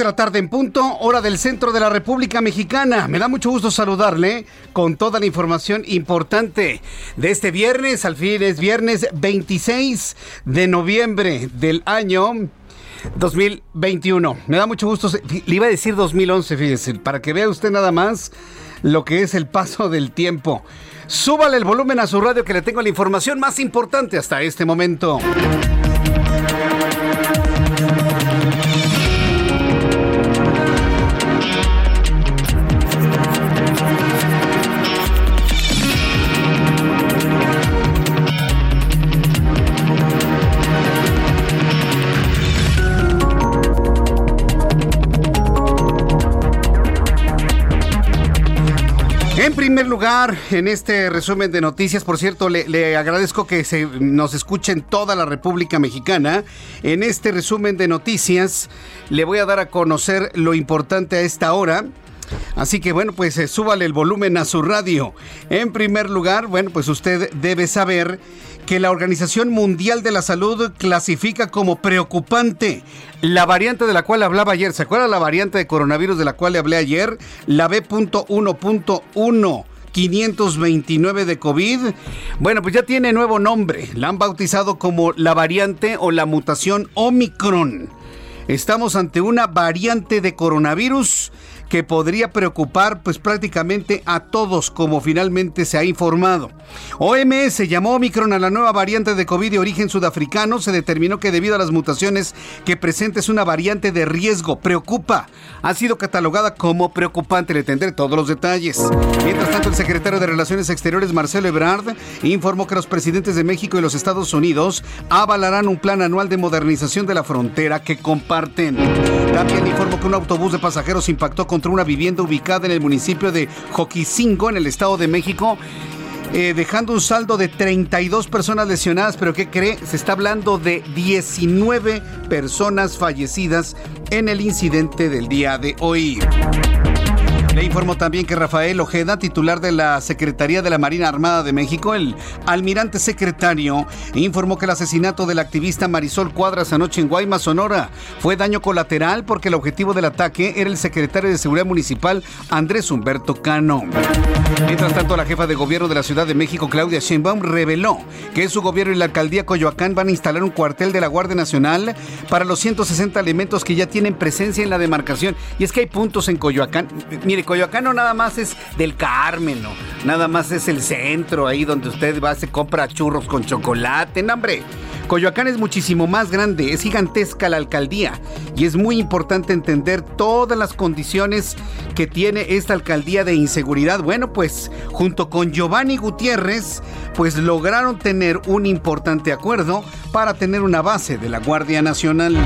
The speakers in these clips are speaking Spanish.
De la tarde en punto, hora del centro de la República Mexicana. Me da mucho gusto saludarle con toda la información importante de este viernes. Al fin es viernes 26 de noviembre del año 2021. Me da mucho gusto. Le iba a decir 2011, fíjese, para que vea usted nada más lo que es el paso del tiempo. Súbale el volumen a su radio que le tengo la información más importante hasta este momento. Lugar, en este resumen de noticias, por cierto, le, agradezco que se, nos escuchen toda la República Mexicana. En este resumen de noticias, le voy a dar a conocer lo importante a esta hora. Así que bueno, pues eh, súbale el volumen a su radio. En primer lugar, bueno, pues usted debe saber que la Organización Mundial de la Salud clasifica como preocupante la variante de la cual hablaba ayer. ¿Se acuerda la variante de coronavirus de la cual le hablé ayer? La B.1.1. 529 de COVID. Bueno, pues ya tiene nuevo nombre. La han bautizado como la variante o la mutación Omicron. Estamos ante una variante de coronavirus que podría preocupar pues prácticamente a todos como finalmente se ha informado. OMS llamó Omicron a la nueva variante de COVID de origen sudafricano. Se determinó que debido a las mutaciones que presenta es una variante de riesgo. Preocupa. Ha sido catalogada como preocupante. Le tendré todos los detalles. Mientras tanto, el secretario de Relaciones Exteriores, Marcelo Ebrard, informó que los presidentes de México y los Estados Unidos avalarán un plan anual de modernización de la frontera que comparten. También informó que un autobús de pasajeros impactó con contra una vivienda ubicada en el municipio de Joquicingo, en el Estado de México. Eh, dejando un saldo de 32 personas lesionadas, pero ¿qué cree? Se está hablando de 19 personas fallecidas en el incidente del día de hoy. Le informo también que Rafael Ojeda, titular de la Secretaría de la Marina Armada de México, el almirante secretario, informó que el asesinato del activista Marisol Cuadras anoche en Guaymas, Sonora, fue daño colateral porque el objetivo del ataque era el secretario de Seguridad Municipal, Andrés Humberto Cano. Mientras tanto, la jefa de gobierno de la Ciudad de México, Claudia Sheinbaum, reveló que su gobierno y la alcaldía Coyoacán van a instalar un cuartel de la Guardia Nacional para los 160 elementos que ya tienen presencia en la demarcación. Y es que hay puntos en Coyoacán. Mire, Coyoacán no nada más es del Carmen, no. Nada más es el centro ahí donde usted va, se compra churros con chocolate, no, hombre. Coyoacán es muchísimo más grande, es gigantesca la alcaldía y es muy importante entender todas las condiciones que tiene esta alcaldía de inseguridad. Bueno, pues junto con Giovanni Gutiérrez, pues lograron tener un importante acuerdo para tener una base de la Guardia Nacional.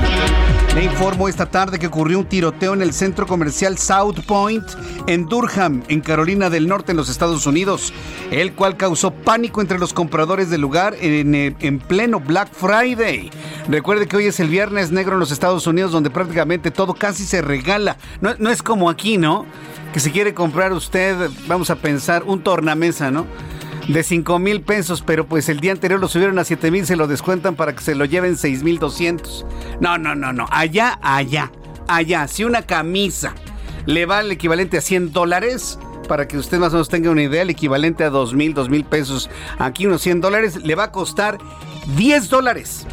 Le informo esta tarde que ocurrió un tiroteo en el centro comercial South Point en Durham, en Carolina del Norte, en los Estados Unidos, el cual causó pánico entre los compradores del lugar en, en pleno Black Friday. Recuerde que hoy es el viernes negro en los Estados Unidos, donde prácticamente todo casi se regala. No, no es como aquí, ¿no? Que si quiere comprar usted, vamos a pensar, un tornamesa, ¿no? de 5 mil pesos, pero pues el día anterior lo subieron a 7 mil, se lo descuentan para que se lo lleven 6 mil 200. No, no, no, no, allá, allá. allá, si una camisa le vale el equivalente a 100 dólares, para que usted más o menos tenga una idea, el equivalente a 2 mil, 2 mil pesos, aquí unos 100 dólares, le va a costar 10 dólares.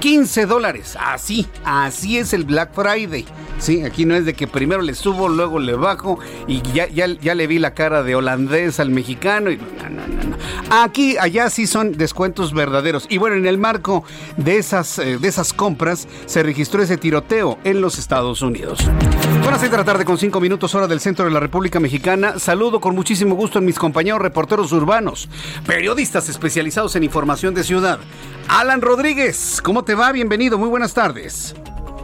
15 dólares. Así, así es el Black Friday. Sí, aquí no es de que primero le subo, luego le bajo y ya, ya, ya le vi la cara de holandés al mexicano. Y, no, no, no, Aquí, allá sí son descuentos verdaderos. Y bueno, en el marco de esas, eh, de esas compras se registró ese tiroteo en los Estados Unidos. Buenas seis de la tarde con cinco minutos hora del centro de la República Mexicana. Saludo con muchísimo gusto a mis compañeros reporteros urbanos, periodistas especializados en información de ciudad. Alan Rodríguez, ¿cómo te va? Bienvenido, muy buenas tardes.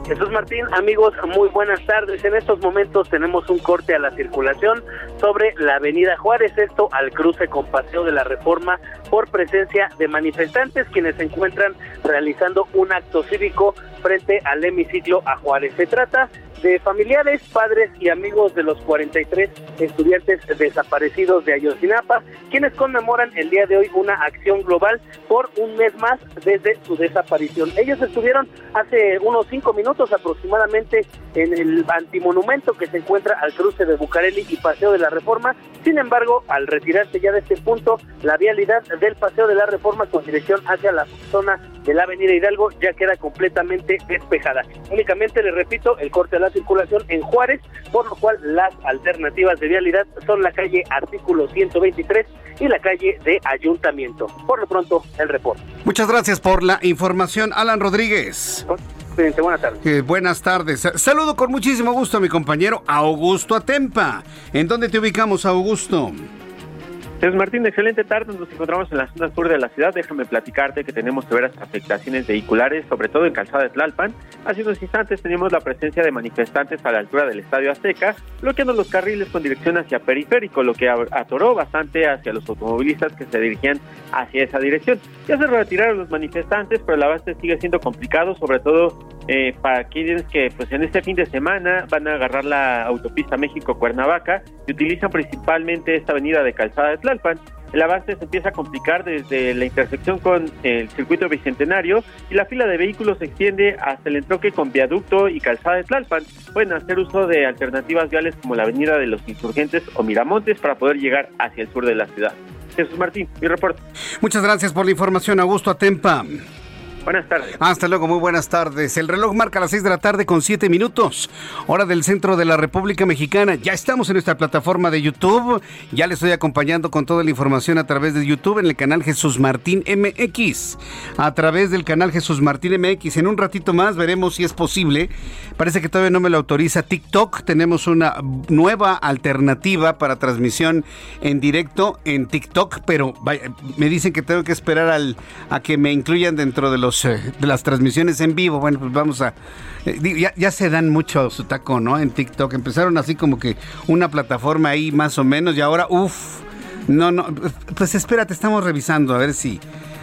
Jesús Martín, amigos, muy buenas tardes. En estos momentos tenemos un corte a la circulación sobre la Avenida Juárez, esto al cruce con Paseo de la Reforma por presencia de manifestantes quienes se encuentran realizando un acto cívico frente al hemiciclo a Juárez. Se trata de familiares, padres y amigos de los 43 estudiantes desaparecidos de Ayotzinapa, quienes conmemoran el día de hoy una acción global por un mes más desde su desaparición. Ellos estuvieron hace unos cinco minutos aproximadamente en el antimonumento que se encuentra al cruce de Bucareli y Paseo de la Reforma. Sin embargo, al retirarse ya de este punto, la vialidad del Paseo de la Reforma con dirección hacia la zona de la Avenida Hidalgo ya queda completamente despejada. Únicamente, le repito, el corte a la circulación en Juárez, por lo cual las alternativas de vialidad son la calle Artículo 123 y la calle de Ayuntamiento. Por lo pronto, el reporte. Muchas gracias por la información, Alan Rodríguez. Buenas tardes. Eh, buenas tardes. Saludo con muchísimo gusto a mi compañero Augusto Atempa. ¿En dónde te ubicamos, Augusto? Jesús Martín, excelente tarde. Nos encontramos en la zona sur de la ciudad. Déjame platicarte que tenemos severas afectaciones vehiculares, sobre todo en Calzada de Tlalpan. Hace unos instantes teníamos la presencia de manifestantes a la altura del Estadio Azteca, bloqueando los carriles con dirección hacia periférico, lo que atoró bastante hacia los automovilistas que se dirigían hacia esa dirección. Ya se retiraron los manifestantes, pero el avance sigue siendo complicado, sobre todo eh, para quienes que pues en este fin de semana van a agarrar la autopista México-Cuernavaca y utilizan principalmente esta avenida de Calzada de Tlalpan el avance se empieza a complicar desde la intersección con el circuito bicentenario y la fila de vehículos se extiende hasta el entroque con viaducto y calzada de Tlalpan. Pueden hacer uso de alternativas viales como la avenida de los insurgentes o Miramontes para poder llegar hacia el sur de la ciudad. Jesús Martín, mi reporte. Muchas gracias por la información, Augusto Atempa. Buenas tardes. Hasta luego, muy buenas tardes. El reloj marca las 6 de la tarde con 7 minutos. Hora del centro de la República Mexicana. Ya estamos en nuestra plataforma de YouTube. Ya le estoy acompañando con toda la información a través de YouTube en el canal Jesús Martín MX. A través del canal Jesús Martín MX. En un ratito más veremos si es posible. Parece que todavía no me lo autoriza TikTok. Tenemos una nueva alternativa para transmisión en directo en TikTok, pero me dicen que tengo que esperar a que me incluyan dentro de los eh, de las transmisiones en vivo. Bueno, pues vamos a... Eh, ya, se dan mucho su taco, ¿no? En TikTok. Empezaron así como que una plataforma ahí más o menos y ahora, uff. No, no, pues espérate, estamos revisando a ver si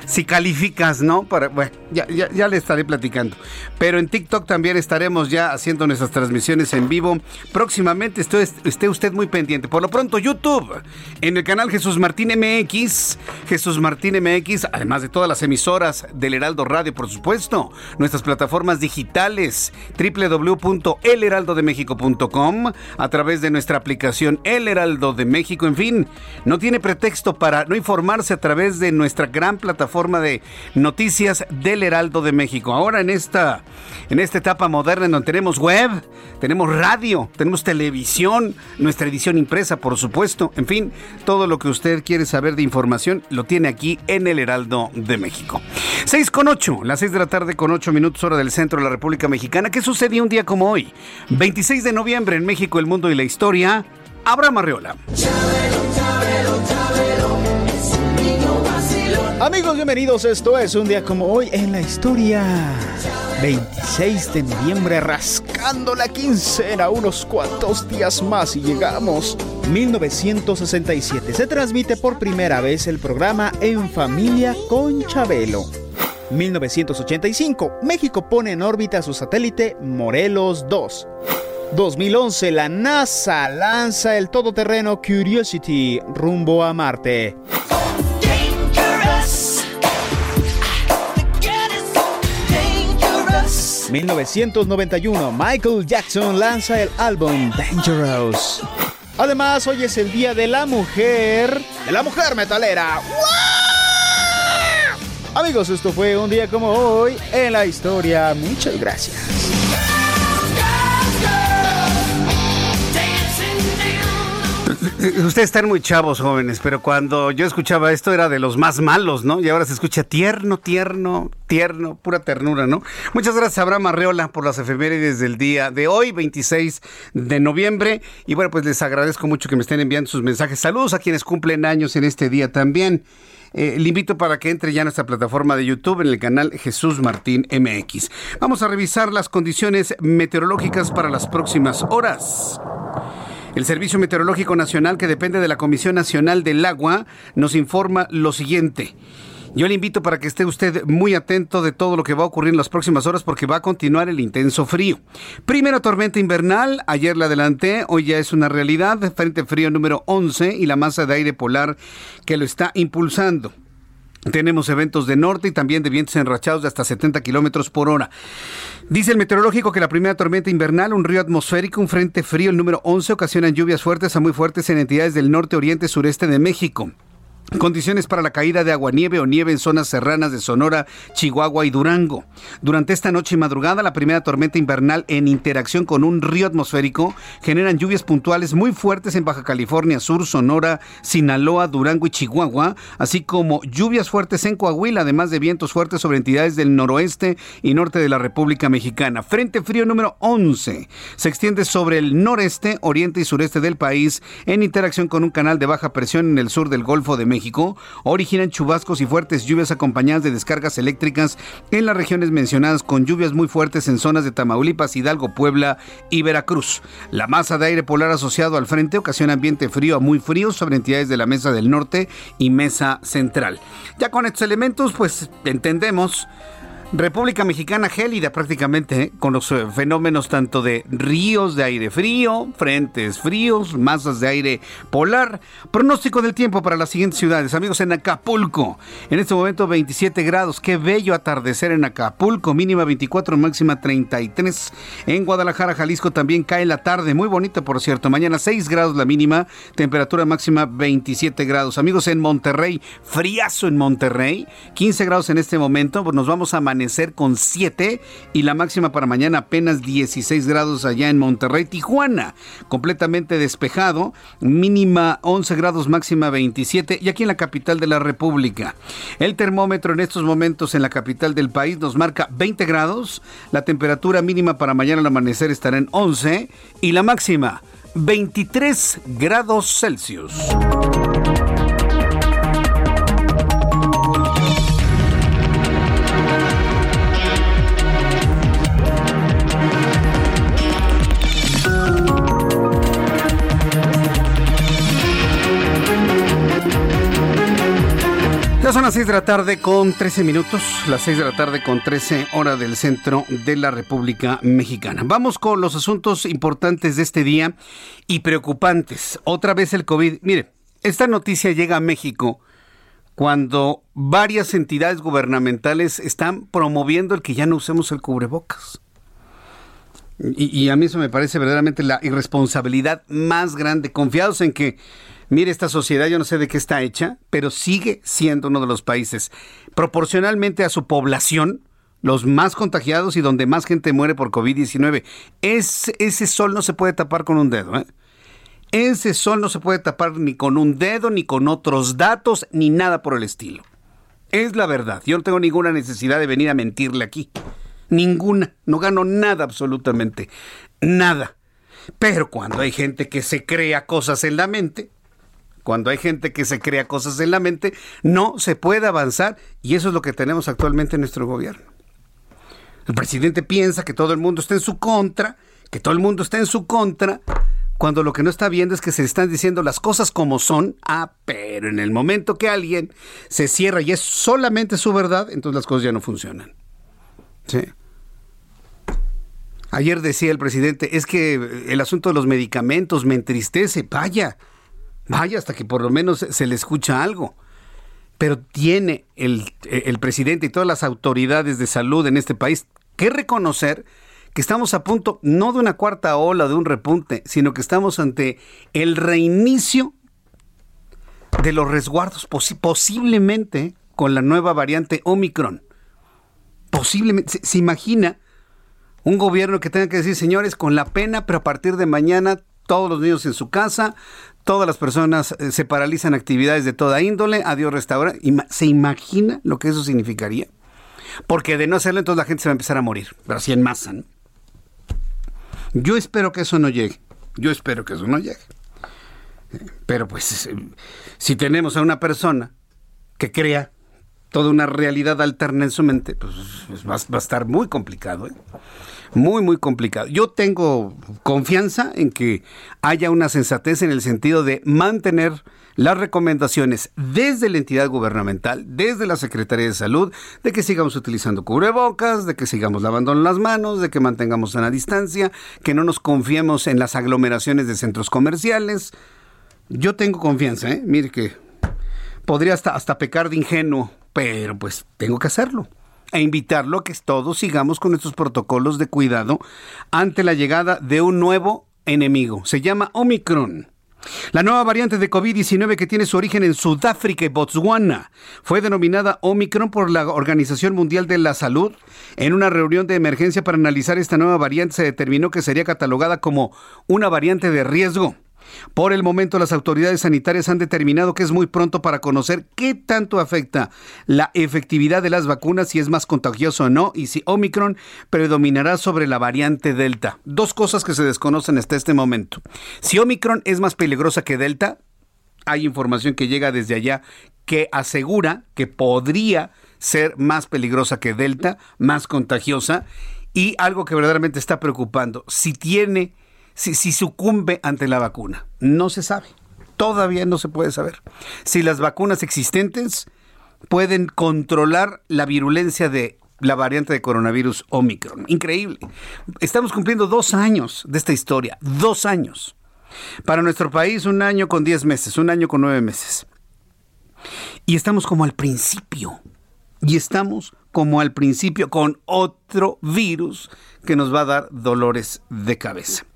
si calificas, ¿no? Para, bueno, ya, ya, le estaré platicando. Pero en TikTok también estaremos ya haciendo nuestras transmisiones en vivo. Próximamente esté, esté usted muy pendiente. Por lo pronto, YouTube, en el canal Jesús Martín MX, Jesús Martín MX, además de todas las emisoras del Heraldo Radio, por supuesto, nuestras plataformas digitales, www.elheraldodemexico.com, a través de nuestra aplicación El Heraldo de México, en fin, no tiene pretexto para no informarse a través de nuestra gran plataforma forma de noticias del Heraldo de México. Ahora en esta, en esta etapa moderna en donde tenemos web, tenemos radio, tenemos televisión, nuestra edición impresa, por supuesto. En fin, todo lo que usted quiere saber de información lo tiene aquí en el Heraldo de México. 6 con 8, las 6 de la tarde con 8 minutos hora del centro de la República Mexicana. ¿Qué sucedió un día como hoy? 26 de noviembre en México, el mundo y la historia. Abraham Arreola. Amigos, bienvenidos. Esto es un día como hoy en la historia. 26 de noviembre, rascando la quincena, unos cuantos días más y llegamos. 1967 se transmite por primera vez el programa En Familia con Chabelo. 1985, México pone en órbita su satélite Morelos 2. 2011, la NASA lanza el todoterreno Curiosity rumbo a Marte. 1991, Michael Jackson lanza el álbum Dangerous. Además, hoy es el Día de la Mujer, de la Mujer Metalera. Amigos, esto fue un día como hoy en la historia. Muchas gracias. Ustedes están muy chavos, jóvenes, pero cuando yo escuchaba esto era de los más malos, ¿no? Y ahora se escucha tierno, tierno, tierno, pura ternura, ¿no? Muchas gracias, Abraham Arreola, por las efemérides del día de hoy, 26 de noviembre. Y bueno, pues les agradezco mucho que me estén enviando sus mensajes. Saludos a quienes cumplen años en este día también. Eh, le invito para que entre ya a nuestra plataforma de YouTube en el canal Jesús Martín MX. Vamos a revisar las condiciones meteorológicas para las próximas horas. El Servicio Meteorológico Nacional, que depende de la Comisión Nacional del Agua, nos informa lo siguiente. Yo le invito para que esté usted muy atento de todo lo que va a ocurrir en las próximas horas porque va a continuar el intenso frío. Primera tormenta invernal, ayer la adelanté, hoy ya es una realidad, frente frío número 11 y la masa de aire polar que lo está impulsando. Tenemos eventos de norte y también de vientos enrachados de hasta 70 kilómetros por hora. Dice el meteorológico que la primera tormenta invernal, un río atmosférico, un frente frío, el número 11, ocasionan lluvias fuertes a muy fuertes en entidades del norte, oriente, sureste de México. Condiciones para la caída de aguanieve o nieve en zonas serranas de Sonora, Chihuahua y Durango. Durante esta noche y madrugada, la primera tormenta invernal en interacción con un río atmosférico generan lluvias puntuales muy fuertes en Baja California Sur, Sonora, Sinaloa, Durango y Chihuahua, así como lluvias fuertes en Coahuila, además de vientos fuertes sobre entidades del noroeste y norte de la República Mexicana. Frente frío número 11 se extiende sobre el noreste, oriente y sureste del país en interacción con un canal de baja presión en el sur del Golfo de México México originan chubascos y fuertes lluvias acompañadas de descargas eléctricas en las regiones mencionadas con lluvias muy fuertes en zonas de Tamaulipas, Hidalgo, Puebla y Veracruz. La masa de aire polar asociado al frente ocasiona ambiente frío a muy frío sobre entidades de la Mesa del Norte y Mesa Central. Ya con estos elementos pues entendemos República Mexicana gélida prácticamente, ¿eh? con los eh, fenómenos tanto de ríos de aire frío, frentes fríos, masas de aire polar. Pronóstico del tiempo para las siguientes ciudades. Amigos, en Acapulco, en este momento 27 grados. Qué bello atardecer en Acapulco, mínima 24, máxima 33. En Guadalajara, Jalisco también cae la tarde, muy bonita por cierto. Mañana 6 grados la mínima, temperatura máxima 27 grados. Amigos, en Monterrey, friazo en Monterrey, 15 grados en este momento. Pues nos vamos a amanecer con 7 y la máxima para mañana apenas 16 grados allá en Monterrey, Tijuana, completamente despejado, mínima 11 grados, máxima 27 y aquí en la capital de la República. El termómetro en estos momentos en la capital del país nos marca 20 grados, la temperatura mínima para mañana al amanecer estará en 11 y la máxima 23 grados Celsius. Las 6 de la tarde con 13 minutos, las 6 de la tarde con 13 hora del centro de la República Mexicana. Vamos con los asuntos importantes de este día y preocupantes. Otra vez el COVID. Mire, esta noticia llega a México cuando varias entidades gubernamentales están promoviendo el que ya no usemos el cubrebocas. Y, y a mí eso me parece verdaderamente la irresponsabilidad más grande, confiados en que Mire, esta sociedad yo no sé de qué está hecha, pero sigue siendo uno de los países proporcionalmente a su población los más contagiados y donde más gente muere por COVID-19. ese sol no se puede tapar con un dedo. ¿eh? Ese sol no se puede tapar ni con un dedo, ni con otros datos, ni nada por el estilo. Es la verdad. Yo no tengo ninguna necesidad de venir a mentirle aquí. Ninguna. No gano nada absolutamente. Nada. Pero cuando hay gente que se crea cosas en la mente, cuando hay gente que se crea cosas en la mente, no se puede avanzar y eso es lo que tenemos actualmente en nuestro gobierno. El presidente piensa que todo el mundo está en su contra, que todo el mundo está en su contra, cuando lo que no está viendo es que se están diciendo las cosas como son, ah, pero en el momento que alguien se cierra y es solamente su verdad, entonces las cosas ya no funcionan. Sí. Ayer decía el presidente, es que el asunto de los medicamentos me entristece, vaya, Vaya, hasta que por lo menos se le escucha algo. Pero tiene el, el presidente y todas las autoridades de salud en este país que reconocer que estamos a punto no de una cuarta ola, de un repunte, sino que estamos ante el reinicio de los resguardos, posiblemente con la nueva variante Omicron. Posiblemente, se, imagina un gobierno que tenga que decir, señores, con la pena, pero a partir de mañana todos los niños en su casa, todas las personas eh, se paralizan actividades de toda índole, adiós restaurante. ¿Se imagina lo que eso significaría? Porque de no hacerlo, entonces la gente se va a empezar a morir, pero así en masa. Yo espero que eso no llegue. Yo espero que eso no llegue. Pero pues, eh, si tenemos a una persona que crea toda una realidad alterna en su mente, pues, pues va, a estar muy complicado. ¿eh? Muy, muy complicado. Yo tengo confianza en que haya una sensatez en el sentido de mantener las recomendaciones desde la entidad gubernamental, desde la Secretaría de Salud, de que sigamos utilizando cubrebocas, de que sigamos lavando las manos, de que mantengamos una distancia, que no nos confiemos en las aglomeraciones de centros comerciales. Yo tengo confianza, ¿eh? Mire que podría hasta, hasta pecar de ingenuo, pero pues tengo que hacerlo e invitarlo a que todos sigamos con estos protocolos de cuidado ante la llegada de un nuevo enemigo. Se llama Omicron. La nueva variante de COVID-19 que tiene su origen en Sudáfrica y Botswana fue denominada Omicron por la Organización Mundial de la Salud. En una reunión de emergencia para analizar esta nueva variante se determinó que sería catalogada como una variante de riesgo. Por el momento, las autoridades sanitarias han determinado que es muy pronto para conocer qué tanto afecta la efectividad de las vacunas, si es más contagioso o no, y si Omicron predominará sobre la variante Delta. Dos cosas que se desconocen hasta este momento. Si Omicron es más peligrosa que Delta, hay información que llega desde allá que asegura que podría ser más peligrosa que Delta, más contagiosa, y algo que verdaderamente está preocupando, si tiene si, sucumbe ante la vacuna. No se sabe. Todavía no se puede saber. Si las vacunas existentes pueden controlar la virulencia de la variante de coronavirus Omicron. Increíble. Estamos cumpliendo dos años de esta historia. Dos años. Para nuestro país, un año con diez meses, un año con nueve meses. Y estamos como al principio. Y estamos como al principio con otro virus que nos va a dar dolores de cabeza.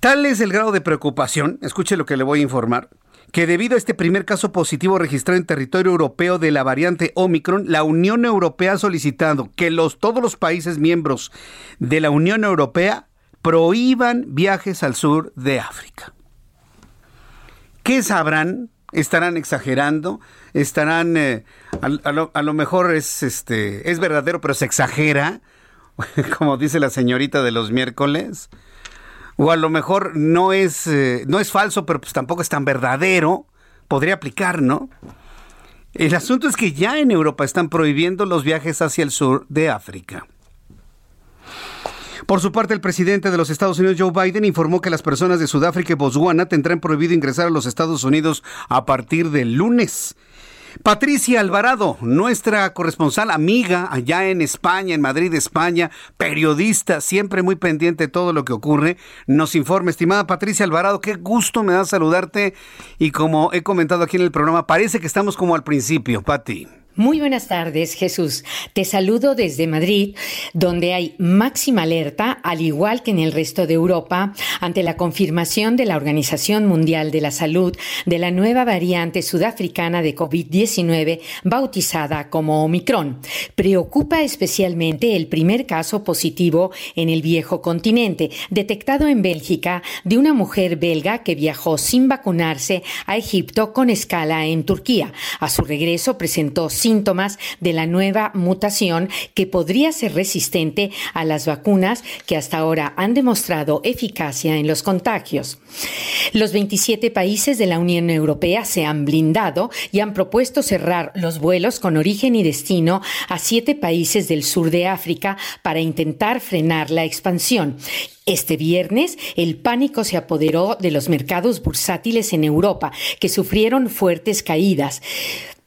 Tal es el grado de preocupación, escuche lo que le voy a informar, que debido a este primer caso positivo registrado en territorio europeo de la variante Omicron, la Unión Europea ha solicitado que los, todos los países miembros de la Unión Europea prohíban viajes al sur de África. ¿Qué sabrán? ¿Estarán exagerando? ¿Estarán, eh, a, lo, a, lo, mejor es, este, es verdadero, pero se exagera? Como dice la señorita de los miércoles o a lo mejor no es, eh, no es falso, pero pues tampoco es tan verdadero, podría aplicar, ¿no? El asunto es que ya en Europa están prohibiendo los viajes hacia el sur de África. Por su parte, el presidente de los Estados Unidos, Joe Biden, informó que las personas de Sudáfrica y Botswana tendrán prohibido ingresar a los Estados Unidos a partir del lunes. Patricia Alvarado, nuestra corresponsal amiga allá en España, en Madrid, España, periodista, siempre muy pendiente de todo lo que ocurre, nos informa. Estimada Patricia Alvarado, qué gusto me da saludarte y como he comentado aquí en el programa, parece que estamos como al principio, Pati. Muy buenas tardes, Jesús. Te saludo desde Madrid, donde hay máxima alerta, al igual que en el resto de Europa, ante la confirmación de la Organización Mundial de la Salud de la nueva variante sudafricana de COVID-19 bautizada como Omicron. Preocupa especialmente el primer caso positivo en el viejo continente, detectado en Bélgica, de una mujer belga que viajó sin vacunarse a Egipto con escala en Turquía. A su regreso presentó síntomas de la nueva mutación que podría ser resistente a las vacunas que hasta ahora han demostrado eficacia en los contagios. Los 27 países de la Unión Europea se han blindado y han propuesto cerrar los vuelos con origen y destino a siete países del sur de África para intentar frenar la expansión. Este viernes, el pánico se apoderó de los mercados bursátiles en Europa, que sufrieron fuertes caídas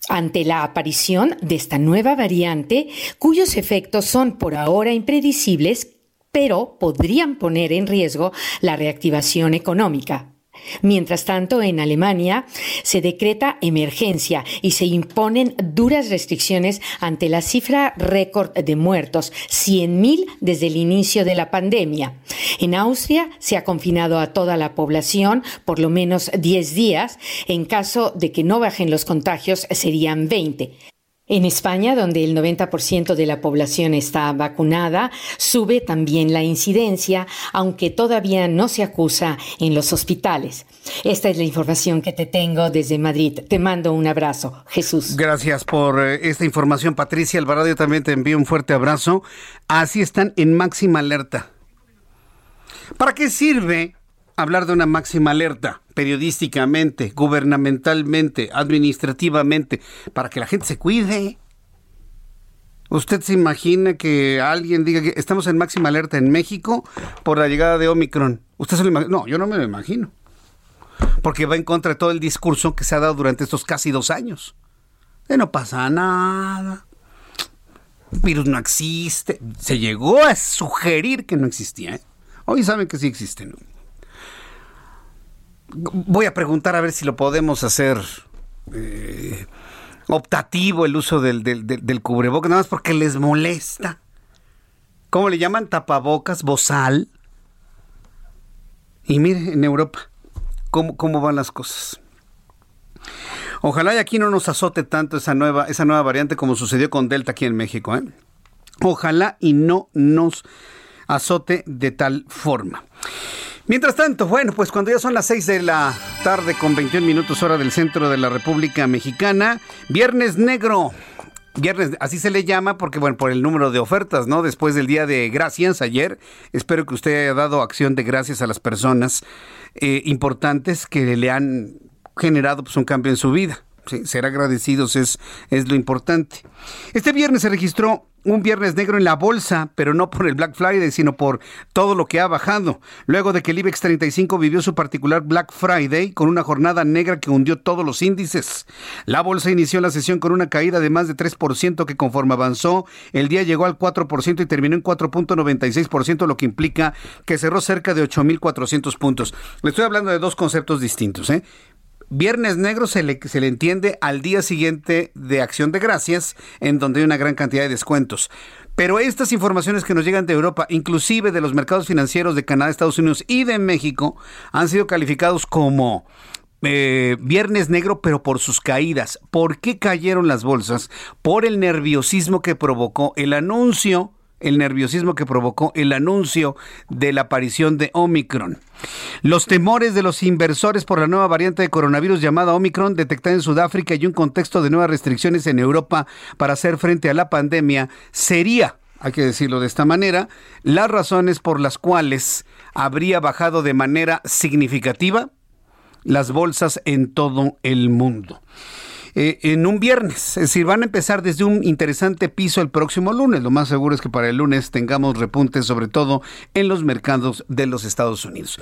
ante la aparición de esta nueva variante, cuyos efectos son por ahora impredecibles, pero podrían poner en riesgo la reactivación económica. Mientras tanto, en Alemania se decreta emergencia y se imponen duras restricciones ante la cifra récord de muertos, 100.000 desde el inicio de la pandemia. En Austria se ha confinado a toda la población por lo menos 10 días. En caso de que no bajen los contagios, serían 20. En España, donde el 90% de la población está vacunada, sube también la incidencia, aunque todavía no se acusa en los hospitales. Esta es la información que te tengo desde Madrid. Te mando un abrazo, Jesús. Gracias por eh, esta información, Patricia Alvarado. Yo también te envío un fuerte abrazo. Así están en máxima alerta. ¿Para qué sirve hablar de una máxima alerta periodísticamente, gubernamentalmente, administrativamente, para que la gente se cuide. ¿Usted se imagina que alguien diga que estamos en máxima alerta en México por la llegada de Omicron? ¿Usted se lo imagina? No, yo no me lo imagino. Porque va en contra de todo el discurso que se ha dado durante estos casi dos años. De no pasa nada. Virus no existe. Se llegó a sugerir que no existía. ¿eh? Hoy saben que sí existe. ¿no? Voy a preguntar a ver si lo podemos hacer eh, optativo el uso del, del, cubrebocas, nada más porque les molesta. ¿Cómo le llaman? Tapabocas, bozal. Y mire, en Europa, cómo, cómo van las cosas. Ojalá y aquí no nos azote tanto esa nueva, esa nueva variante como sucedió con Delta aquí en México. ¿eh? Ojalá y no nos azote de tal forma. Mientras tanto, bueno, pues cuando ya son las 6 de la tarde con 21 minutos hora del centro de la República Mexicana, Viernes Negro. Viernes, así se le llama porque, bueno, por el número de ofertas, ¿no? Después del Día de Gracias ayer, espero que usted haya dado acción de gracias a las personas eh, importantes que le han generado pues, un cambio en su vida. ser agradecidos es, es lo importante. Este viernes se registró un viernes negro en la bolsa, pero no por el Black Friday, sino por todo lo que ha bajado. Luego de que el IBEX 35 vivió su particular Black Friday con una jornada negra que hundió todos los índices. La bolsa inició la sesión con una caída de más de 3% que conforme avanzó, el día llegó al 4% y terminó en 4.96%, lo que implica que cerró cerca de 8.400 puntos. Le estoy hablando de dos conceptos distintos. ¿eh? Viernes Negro se le, se le entiende al día siguiente de Acción de Gracias, en donde hay una gran cantidad de descuentos. Pero estas informaciones que nos llegan de Europa, inclusive de los mercados financieros de Canadá, Estados Unidos y de México, han sido calificados como eh, Viernes Negro, pero por sus caídas. ¿Por qué cayeron las bolsas? Por el nerviosismo que provocó el anuncio el nerviosismo que provocó el anuncio de la aparición de Omicron. Los temores de los inversores por la nueva variante de coronavirus llamada Omicron detectada en Sudáfrica y un contexto de nuevas restricciones en Europa para hacer frente a la pandemia sería, hay que decirlo de esta manera, las razones por las cuales habría bajado de manera significativa las bolsas en todo el mundo. Eh, en un viernes. Es decir, van a empezar desde un interesante piso el próximo lunes. Lo más seguro es que para el lunes tengamos repuntes, sobre todo en los mercados de los Estados Unidos.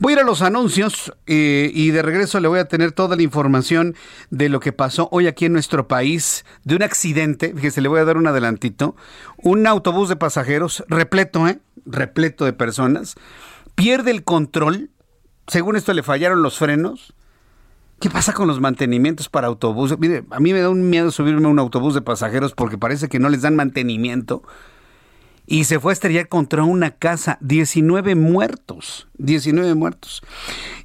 Voy a ir a los anuncios eh, y de regreso le voy a tener toda la información de lo que pasó hoy aquí en nuestro país, de un accidente. Fíjese, le voy a dar un adelantito. Un autobús de pasajeros repleto, ¿eh? Repleto de personas. Pierde el control. Según esto le fallaron los frenos ¿Qué pasa con los mantenimientos para autobuses? Mire, a mí me da un miedo subirme a un autobús de pasajeros porque parece que no les dan mantenimiento. Y se fue a estrellar contra una casa. 19 muertos. 19 muertos.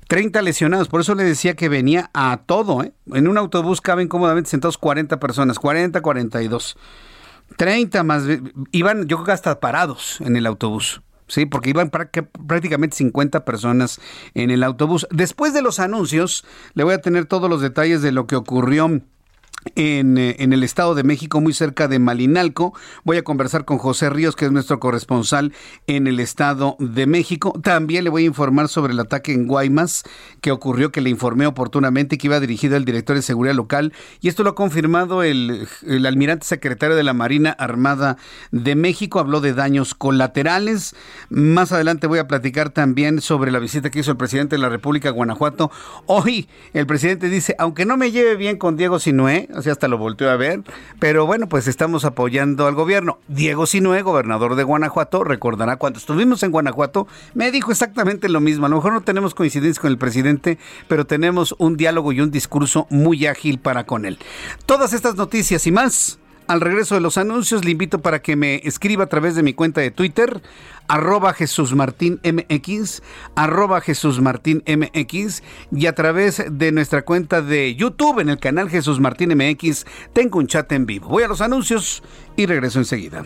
30 lesionados. Por eso le decía que venía a todo. ¿eh? En un autobús caben cómodamente sentados 40 personas. 40, 42. 30 más. Iban, yo creo que hasta parados en el autobús. Sí, porque iban prácticamente 50 personas en el autobús. Después de los anuncios, le voy a tener todos los detalles de lo que ocurrió en, eh, en, el Estado de México, muy cerca de Malinalco. Voy a conversar con José Ríos, que es nuestro corresponsal en el Estado de México. También le voy a informar sobre el ataque en Guaymas que ocurrió, que le informé oportunamente que iba dirigido al director de seguridad local. Y esto lo ha confirmado el, el almirante secretario de la Marina Armada de México. Habló de daños colaterales. Más adelante voy a platicar también sobre la visita que hizo el presidente de la República a Guanajuato. Hoy el presidente dice, aunque no me lleve bien con Diego Sinué, ¿eh? O sea, hasta lo volteó a ver. Pero bueno, pues estamos apoyando al gobierno. Diego Sinue, gobernador de Guanajuato, recordará cuando estuvimos en Guanajuato, me dijo exactamente lo mismo. A lo mejor no tenemos coincidencia con el presidente, pero tenemos un diálogo y un discurso muy ágil para con él. Todas estas noticias y más al regreso de los anuncios, le invito para que me escriba a través de mi cuenta de Twitter, arroba Jesús arroba y a través de nuestra cuenta de YouTube en el canal Jesús Martín MX, tengo un chat en vivo. Voy a los anuncios y regreso enseguida.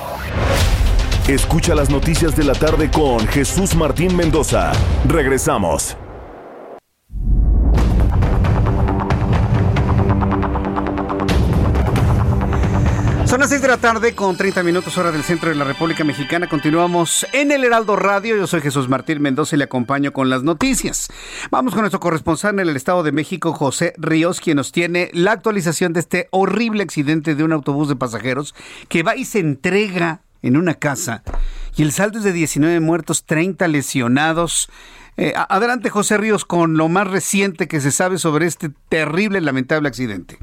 Escucha las noticias de la tarde con Jesús Martín Mendoza. Regresamos. Son las 6 de la tarde con 30 minutos hora del centro de la República Mexicana. Continuamos en el Heraldo Radio. Yo soy Jesús Martín Mendoza y le acompaño con las noticias. Vamos con nuestro corresponsal en el Estado de México, José Ríos, quien nos tiene la actualización de este horrible accidente de un autobús de pasajeros que va y se entrega en una casa y el saldo es de 19 muertos, 30 lesionados. Eh, adelante, José Ríos, con lo más reciente que se sabe sobre este terrible lamentable accidente.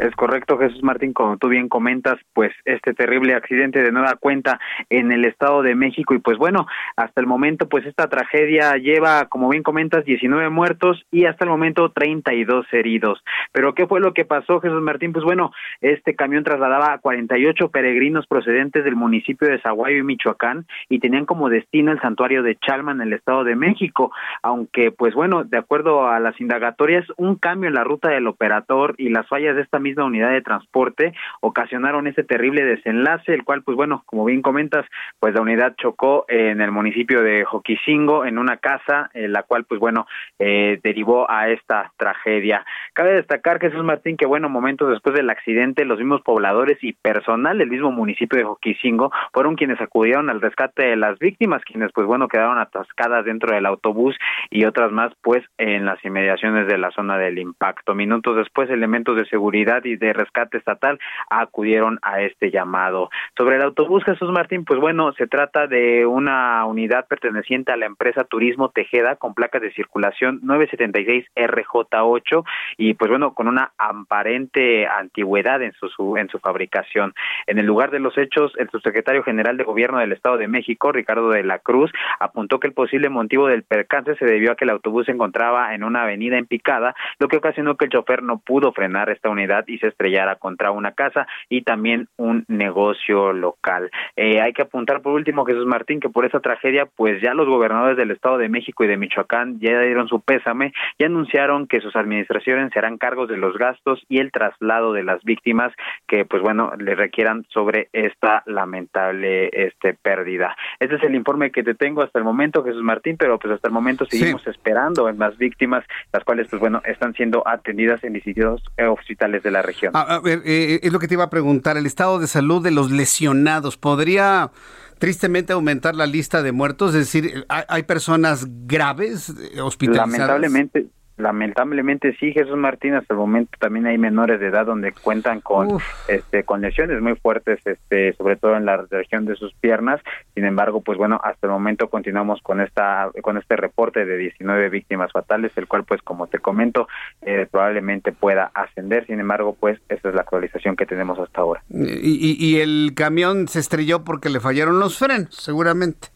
Es correcto, Jesús Martín, como tú bien comentas, pues este terrible accidente de nueva cuenta en el Estado de México y pues bueno, hasta el momento pues esta tragedia lleva, como bien comentas, 19 muertos y hasta el momento 32 heridos. Pero ¿qué fue lo que pasó, Jesús Martín? Pues bueno, este camión trasladaba a 48 peregrinos procedentes del municipio de Zaguayo y Michoacán y tenían como destino el santuario de Chalma en el Estado de México, aunque pues bueno, de acuerdo a las indagatorias, un cambio en la ruta del operador y las fallas de esta misma unidad de transporte ocasionaron ese terrible desenlace, el cual, pues bueno, como bien comentas, pues la unidad chocó en el municipio de Joquisingo, en una casa, en la cual, pues bueno, eh, derivó a esta tragedia. Cabe destacar, Jesús Martín, que bueno, momentos después del accidente, los mismos pobladores y personal del mismo municipio de Joquisingo fueron quienes acudieron al rescate de las víctimas, quienes, pues bueno, quedaron atascadas dentro del autobús y otras más, pues, en las inmediaciones de la zona del impacto. Minutos después, elementos de seguridad y de rescate estatal acudieron a este llamado. Sobre el autobús Jesús Martín, pues bueno, se trata de una unidad perteneciente a la empresa Turismo Tejeda con placas de circulación 976 RJ8 y pues bueno, con una aparente antigüedad en su, en su fabricación. En el lugar de los hechos, el subsecretario general de Gobierno del Estado de México, Ricardo de la Cruz, apuntó que el posible motivo del percance se debió a que el autobús se encontraba en una avenida en picada, lo que ocasionó que el chofer no pudo frenar esta unidad y se estrellara contra una casa y también un negocio local. Eh, hay que apuntar por último, Jesús Martín, que por esa tragedia, pues ya los gobernadores del Estado de México y de Michoacán ya dieron su pésame y anunciaron que sus administraciones se harán cargos de los gastos y el traslado de las víctimas que, pues bueno, le requieran sobre esta lamentable este pérdida. Este es el informe que te tengo hasta el momento, Jesús Martín, pero pues hasta el momento seguimos esperando en más víctimas, las cuales, pues bueno, están siendo atendidas en distintos hospitales de la región. A, ver, eh, es lo que te iba a preguntar, el estado de salud de los lesionados, ¿podría tristemente aumentar la lista de muertos? Es decir, ¿hay, personas graves eh, hospitalizadas? Lamentablemente, Lamentablemente sí, Jesús Martín, hasta el momento también hay menores de edad donde cuentan con este con lesiones muy fuertes, este sobre todo en la región de sus piernas. Sin embargo, pues bueno, hasta el momento continuamos con esta con este reporte de 19 víctimas fatales, el cual pues como te comento, eh, probablemente pueda ascender. Sin embargo, pues esa es la actualización que tenemos hasta ahora. Y, y el camión se estrelló porque le fallaron los frenos, seguramente.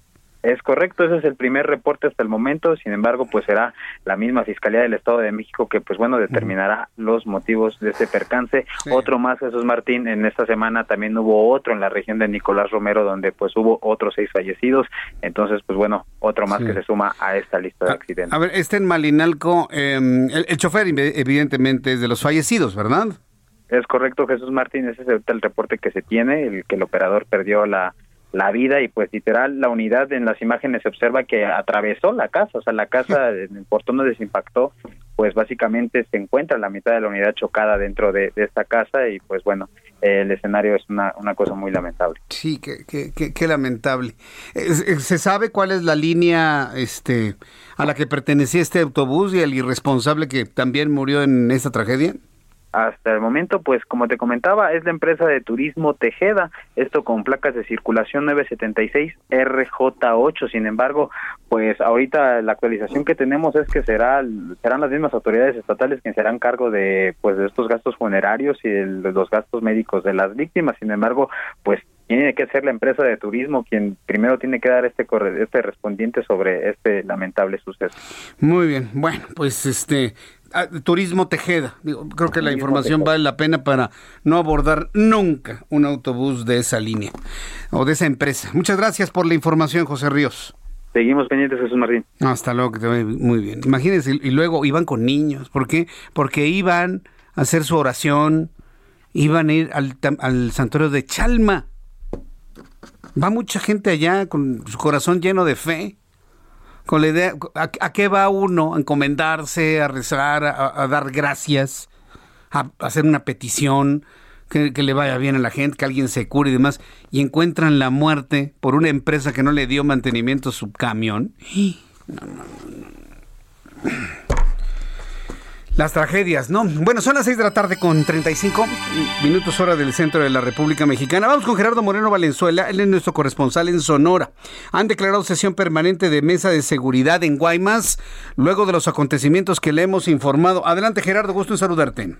Es correcto, ese es el primer reporte hasta el momento, sin embargo, pues será la misma Fiscalía del Estado de México que, pues bueno, determinará los motivos de este percance. Otro más, Jesús Martín, en esta semana también hubo otro en la región de Nicolás Romero, donde pues hubo otros seis fallecidos, entonces, pues bueno, otro más que se suma a esta lista de accidentes. A ver, este en Malinalco, em, el chofer evidentemente es de los fallecidos, ¿verdad? Es correcto, Jesús Martín, ese es el reporte que se tiene, el que el operador perdió la, la vida y pues literal la unidad en las imágenes se observa que atravesó la casa, o sea, la casa en el portón donde se impactó, pues básicamente se encuentra la mitad de la unidad chocada dentro de, esta casa y pues bueno, el escenario es una, una cosa muy lamentable. Sí, qué, qué, qué, lamentable. ¿Se sabe cuál es la línea este, a la que pertenecía este autobús y el irresponsable que también murió en esta tragedia? Hasta el momento, pues como te comentaba, es la empresa de turismo Tejeda, esto con placas de circulación 976 RJ8. Sin embargo, pues ahorita la actualización que tenemos es que será serán las mismas autoridades estatales quienes serán cargo de pues de estos gastos funerarios y de los gastos médicos de las víctimas. Sin embargo, pues tiene que ser la empresa de turismo quien primero tiene que dar este este respondiente sobre este lamentable suceso. Muy bien. Bueno, pues este Ah, Turismo Tejeda. creo que la información vale la pena para no abordar nunca un autobús de esa línea o de esa empresa. Muchas gracias por la información, José Ríos. Seguimos pendientes, Jesús Martín. hasta luego, que te vaya muy bien. Imagínense, y luego iban con niños. ¿Por qué? Porque iban a hacer su oración, iban a ir al, al santuario de Chalma. Va mucha gente allá con su corazón lleno de fe con la idea, ¿a, qué va uno? A encomendarse, a rezar, a, dar gracias, a, hacer una petición, que, le vaya bien a la gente, que alguien se cure y demás, y encuentran la muerte por una empresa que no le dio mantenimiento a su camión. No, no, no. Las tragedias, ¿no? Bueno, son las 6 de la tarde con 35 minutos hora del centro de la República Mexicana. Vamos con Gerardo Moreno Valenzuela, él es nuestro corresponsal en Sonora. Han declarado sesión permanente de mesa de seguridad en Guaymas, luego de los acontecimientos que le hemos informado. Adelante Gerardo, gusto en saludarte.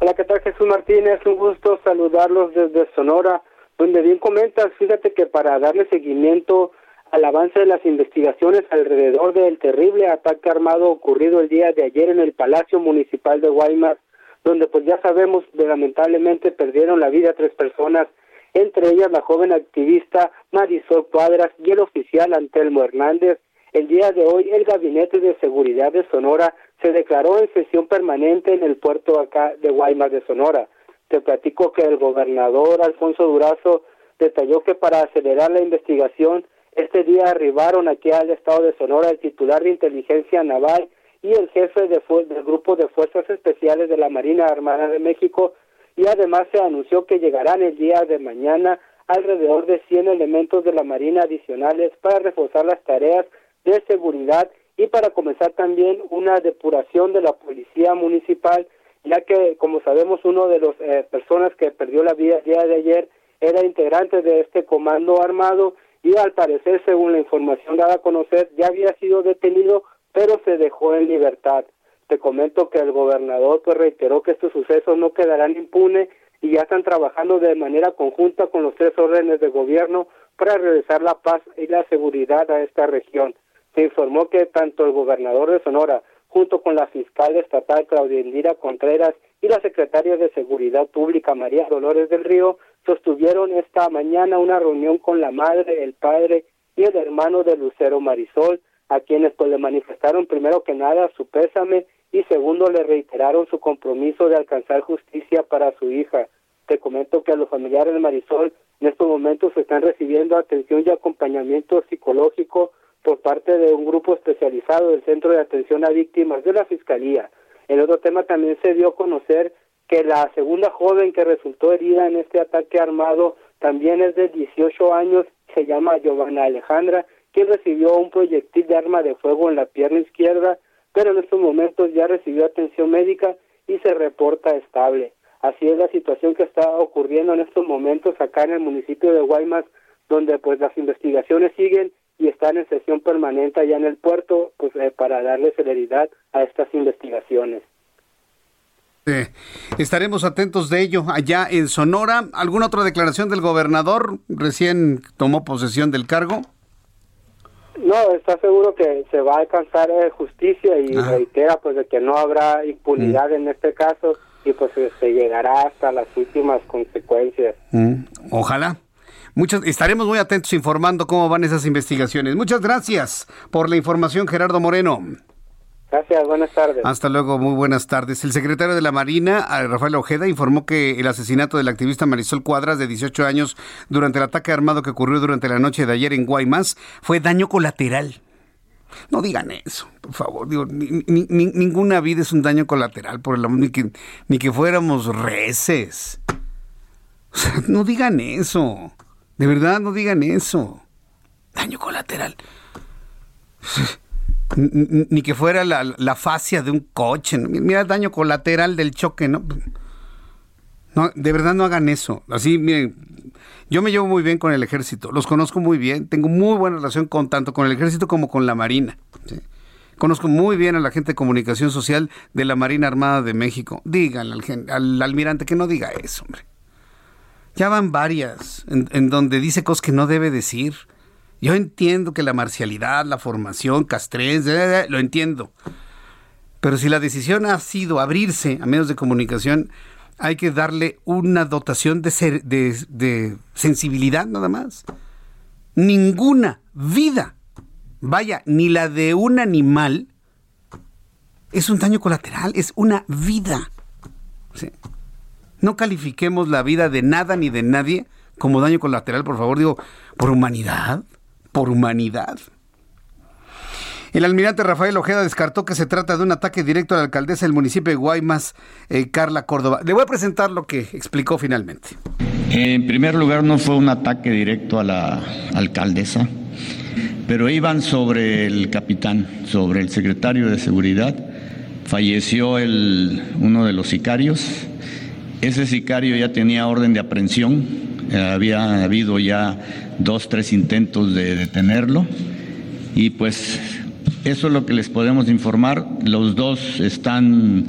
Hola, ¿qué tal Jesús Martínez? Un gusto saludarlos desde Sonora, donde bien comentas, fíjate que para darle seguimiento al avance de las investigaciones alrededor del terrible ataque armado ocurrido el día de ayer en el Palacio Municipal de Guaymas, donde pues ya sabemos lamentablemente perdieron la vida tres personas, entre ellas la joven activista Marisol Cuadras y el oficial Antelmo Hernández. El día de hoy el Gabinete de Seguridad de Sonora se declaró en sesión permanente en el puerto acá de Guaymas de Sonora. Te platico que el gobernador Alfonso Durazo detalló que para acelerar la investigación este día arribaron aquí al estado de Sonora el titular de inteligencia naval y el jefe de del grupo de fuerzas especiales de la Marina Armada de México y además se anunció que llegarán el día de mañana alrededor de 100 elementos de la Marina adicionales para reforzar las tareas de seguridad y para comenzar también una depuración de la policía municipal, ya que como sabemos uno de las eh, personas que perdió la vida el día de ayer era integrante de este comando armado y al parecer, según la información dada a conocer, ya había sido detenido, pero se dejó en libertad. Te comento que el gobernador pues reiteró que estos sucesos no quedarán impunes y ya están trabajando de manera conjunta con los tres órdenes de gobierno para regresar la paz y la seguridad a esta región. Se informó que tanto el gobernador de Sonora, junto con la fiscal estatal Claudia Indira Contreras y la secretaria de Seguridad Pública María Dolores del Río, sostuvieron esta mañana una reunión con la madre, el padre y el hermano de Lucero Marisol, a quienes pues le manifestaron primero que nada su pésame y segundo le reiteraron su compromiso de alcanzar justicia para su hija. Te comento que a los familiares de Marisol en estos momentos están recibiendo atención y acompañamiento psicológico por parte de un grupo especializado del Centro de Atención a Víctimas de la Fiscalía. El otro tema también se dio a conocer que la segunda joven que resultó herida en este ataque armado también es de 18 años, se llama Giovanna Alejandra, quien recibió un proyectil de arma de fuego en la pierna izquierda, pero en estos momentos ya recibió atención médica y se reporta estable. Así es la situación que está ocurriendo en estos momentos acá en el municipio de Guaymas, donde pues las investigaciones siguen y están en sesión permanente allá en el puerto pues eh, para darle celeridad a estas investigaciones. Este, estaremos atentos de ello allá en Sonora. ¿Alguna otra declaración del gobernador? Recién tomó posesión del cargo. No, está seguro que se va a alcanzar eh, justicia y reitera pues de que no habrá impunidad mm. en este caso y pues se llegará hasta las últimas consecuencias. Mm. Ojalá. Muchas, estaremos muy atentos informando cómo van esas investigaciones. Muchas gracias por la información, Gerardo Moreno. Gracias, buenas tardes. Hasta luego, muy buenas tardes. El secretario de la Marina, Rafael Ojeda, informó que el asesinato del activista Marisol Cuadras, de 18 años, durante el ataque armado que ocurrió durante la noche de ayer en Guaymas, fue daño colateral. No digan eso, por favor. Digo, ninguna vida es un daño colateral, por el ni que, ni que fuéramos reces. no digan eso. De verdad, no digan eso. Daño colateral ni que fuera la, la fascia de un coche. Mira el daño colateral del choque, ¿no? No, de verdad no hagan eso. Así, miren, yo me llevo muy bien con el ejército, los conozco muy bien, tengo muy buena relación con tanto con el ejército como con la marina. Conozco muy bien a la gente de comunicación social de la Marina Armada de México. Díganle al, al almirante que no diga eso, hombre. Ya van varias en, en donde dice cosas que no debe decir yo entiendo que la marcialidad, la formación, castrés, eh, lo entiendo. Pero si la decisión ha sido abrirse a medios de comunicación, hay que darle una dotación de, de, sensibilidad nada más. Ninguna vida, vaya, ni la de un animal, es un daño colateral, es una vida. No califiquemos la vida de nada ni de nadie como daño colateral, por favor, digo, por humanidad por humanidad. El almirante Rafael Ojeda descartó que se trata de un ataque directo a la alcaldesa del municipio de Guaymas, eh, Carla Córdoba. Le voy a presentar lo que explicó finalmente. En primer lugar, no fue un ataque directo a la alcaldesa, pero iban sobre el capitán, sobre el secretario de seguridad. Falleció el, uno de los sicarios. Ese sicario ya tenía orden de aprehensión. había habido ya dos, tres intentos de detenerlo. Y pues eso es lo que les podemos informar. Los dos están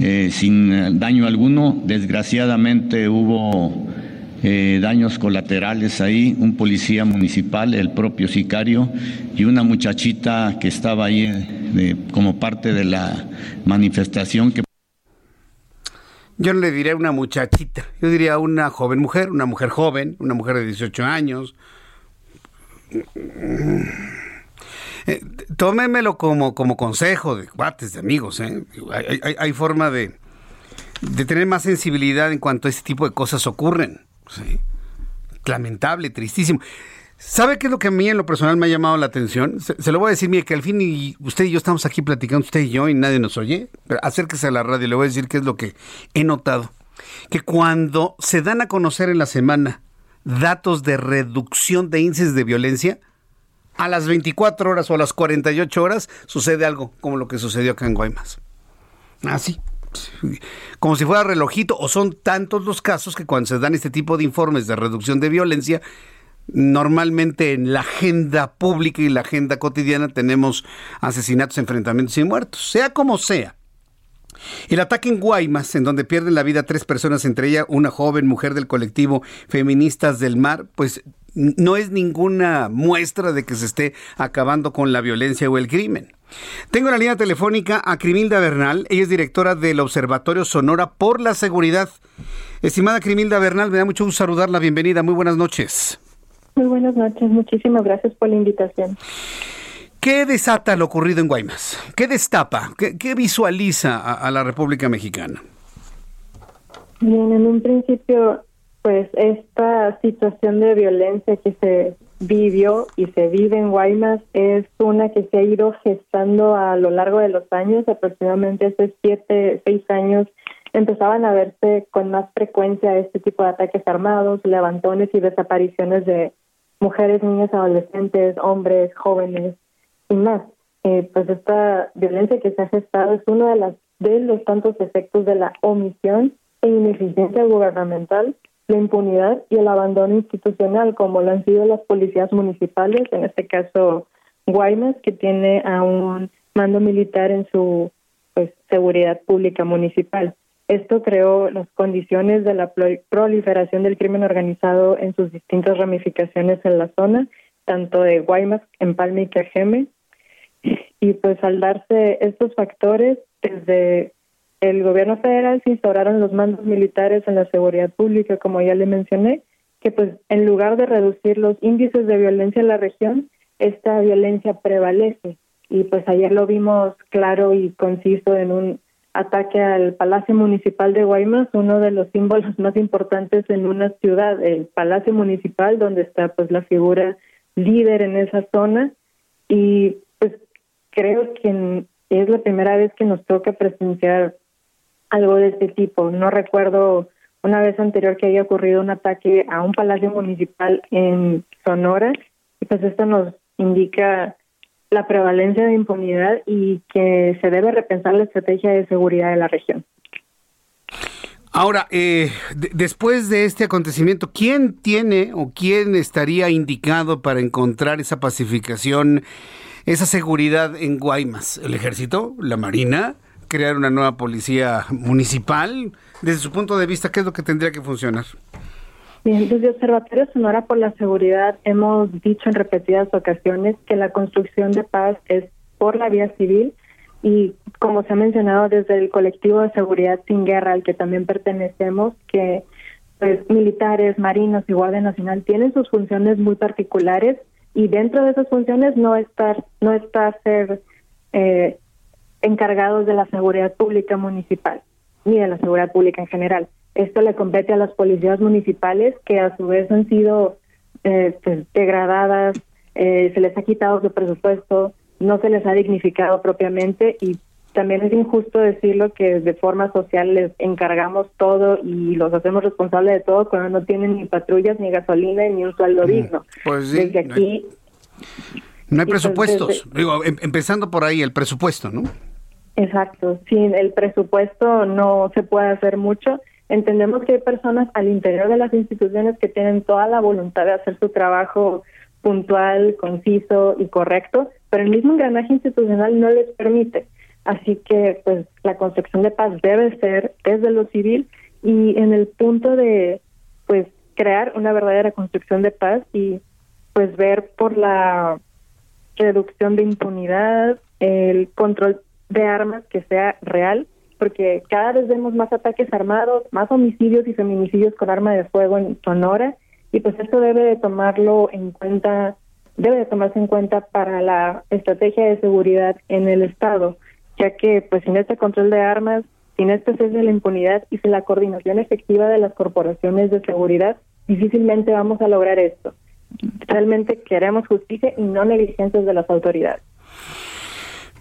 eh, sin daño alguno. Desgraciadamente hubo eh, daños colaterales ahí, un policía municipal, el propio sicario y una muchachita que estaba ahí eh, como parte de la manifestación que yo no le diría una muchachita, yo diría una joven mujer, una mujer joven, una mujer de 18 años. Eh, tómemelo como, como consejo de cuates, de amigos. ¿eh? Hay, forma de, de, tener más sensibilidad en cuanto a este tipo de cosas ocurren. Lamentable, tristísimo. ¿Sabe qué es lo que a mí en lo personal me ha llamado la atención? Se, lo voy a decir, mire, que al fin y usted y yo estamos aquí platicando, usted y yo, y nadie nos oye. Pero acérquese a la radio, le voy a decir qué es lo que he notado. Que cuando se dan a conocer en la semana datos de reducción de índices de violencia, a las 24 horas o a las 48 horas sucede algo como lo que sucedió acá en Guaymas. Así. como si fuera relojito, o son tantos los casos que cuando se dan este tipo de informes de reducción de violencia, normalmente en la agenda pública y la agenda cotidiana tenemos asesinatos, enfrentamientos y muertos, sea como sea. El ataque en Guaymas, en donde pierden la vida tres personas, entre ellas una joven mujer del colectivo Feministas del Mar, pues no es ninguna muestra de que se esté acabando con la violencia o el crimen. Tengo en la línea telefónica a Crimilda Bernal, ella es directora del Observatorio Sonora por la Seguridad. Estimada Crimilda Bernal, me da mucho gusto saludarla, bienvenida, muy buenas noches. Muy buenas noches, muchísimas gracias por la invitación. ¿Qué desata lo ocurrido en Guaymas? ¿Qué destapa? ¿Qué, visualiza a, la República Mexicana? Bien, en un principio, pues esta situación de violencia que se vivió y se vive en Guaymas es una que se ha ido gestando a lo largo de los años, aproximadamente hace siete, seis años empezaban a verse con más frecuencia este tipo de ataques armados, levantones y desapariciones de mujeres, niñas, adolescentes, hombres, jóvenes y más. Eh, pues esta violencia que se ha gestado es uno de, las, de los tantos efectos de la omisión e ineficiencia gubernamental, la impunidad y el abandono institucional, como lo han sido las policías municipales, en este caso Guaymas, que tiene a un mando militar en su pues, seguridad pública municipal. Esto creó las condiciones de la proliferación del crimen organizado en sus distintas ramificaciones en la zona, tanto de Guaymas, Empalme y Cajeme. Y pues al darse estos factores, desde el gobierno federal se instauraron los mandos militares en la seguridad pública, como ya le mencioné, que pues en lugar de reducir los índices de violencia en la región, esta violencia prevalece y pues ayer lo vimos claro y conciso en un ataque al Palacio Municipal de Guaymas, uno de los símbolos más importantes en una ciudad, el Palacio Municipal, donde está pues la figura líder en esa zona y pues creo que es la primera vez que nos toca presenciar algo de este tipo. No recuerdo una vez anterior que haya ocurrido un ataque a un palacio municipal en Sonora y pues esto nos indica la prevalencia de impunidad y que se debe repensar la estrategia de seguridad de la región. Ahora, eh, después de este acontecimiento, ¿quién tiene o quién estaría indicado para encontrar esa pacificación, esa seguridad en Guaymas? ¿El ejército? ¿La marina? ¿Crear una nueva policía municipal? Desde su punto de vista, ¿qué es lo que tendría que funcionar? Bien, desde Observatorio Sonora por la Seguridad hemos dicho en repetidas ocasiones que la construcción de paz es por la vía civil y como se ha mencionado desde el colectivo de seguridad sin guerra al que también pertenecemos, que pues militares, marinos y Guardia Nacional tienen sus funciones muy particulares y dentro de esas funciones no estar no está ser eh, encargados de la seguridad pública municipal ni de la seguridad pública en general. Esto le compete a las policías municipales que a su vez han sido eh, pues, degradadas, eh, se les ha quitado su presupuesto, no se les ha dignificado propiamente y también es injusto decirlo que de forma social les encargamos todo y los hacemos responsables de todo cuando no tienen ni patrullas, ni gasolina, ni un sueldo mm, digno. Pues sí, Desde aquí... No hay, presupuestos, digo, em, empezando por ahí, el presupuesto, ¿no? Exacto, sin el presupuesto no se puede hacer mucho Entendemos que hay personas al interior de las instituciones que tienen toda la voluntad de hacer su trabajo puntual, conciso y correcto, pero el mismo engranaje institucional no les permite. Así que, pues, la construcción de paz debe ser desde lo civil y en el punto de, pues, crear una verdadera construcción de paz y, pues, ver por la reducción de impunidad, el control de armas que sea real porque cada vez vemos más ataques armados, más homicidios y feminicidios con arma de fuego en Sonora y pues esto debe de tomarlo en cuenta, debe de tomarse en cuenta para la estrategia de seguridad en el estado, ya que pues sin este control de armas, sin este cese de la impunidad y sin la coordinación efectiva de las corporaciones de seguridad, difícilmente vamos a lograr esto. Realmente queremos justicia y no negligencias de las autoridades.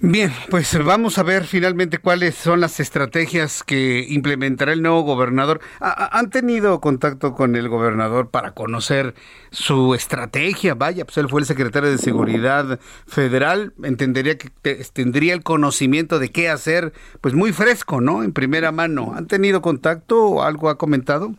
Bien, pues vamos a ver finalmente cuáles son las estrategias que implementará el nuevo gobernador. ¿Han tenido contacto con el gobernador para conocer su estrategia? Vaya, pues él fue el secretario de Seguridad Federal, entendería que tendría el conocimiento de qué hacer, pues muy fresco, ¿no? En primera mano. ¿Han tenido contacto o algo ha comentado?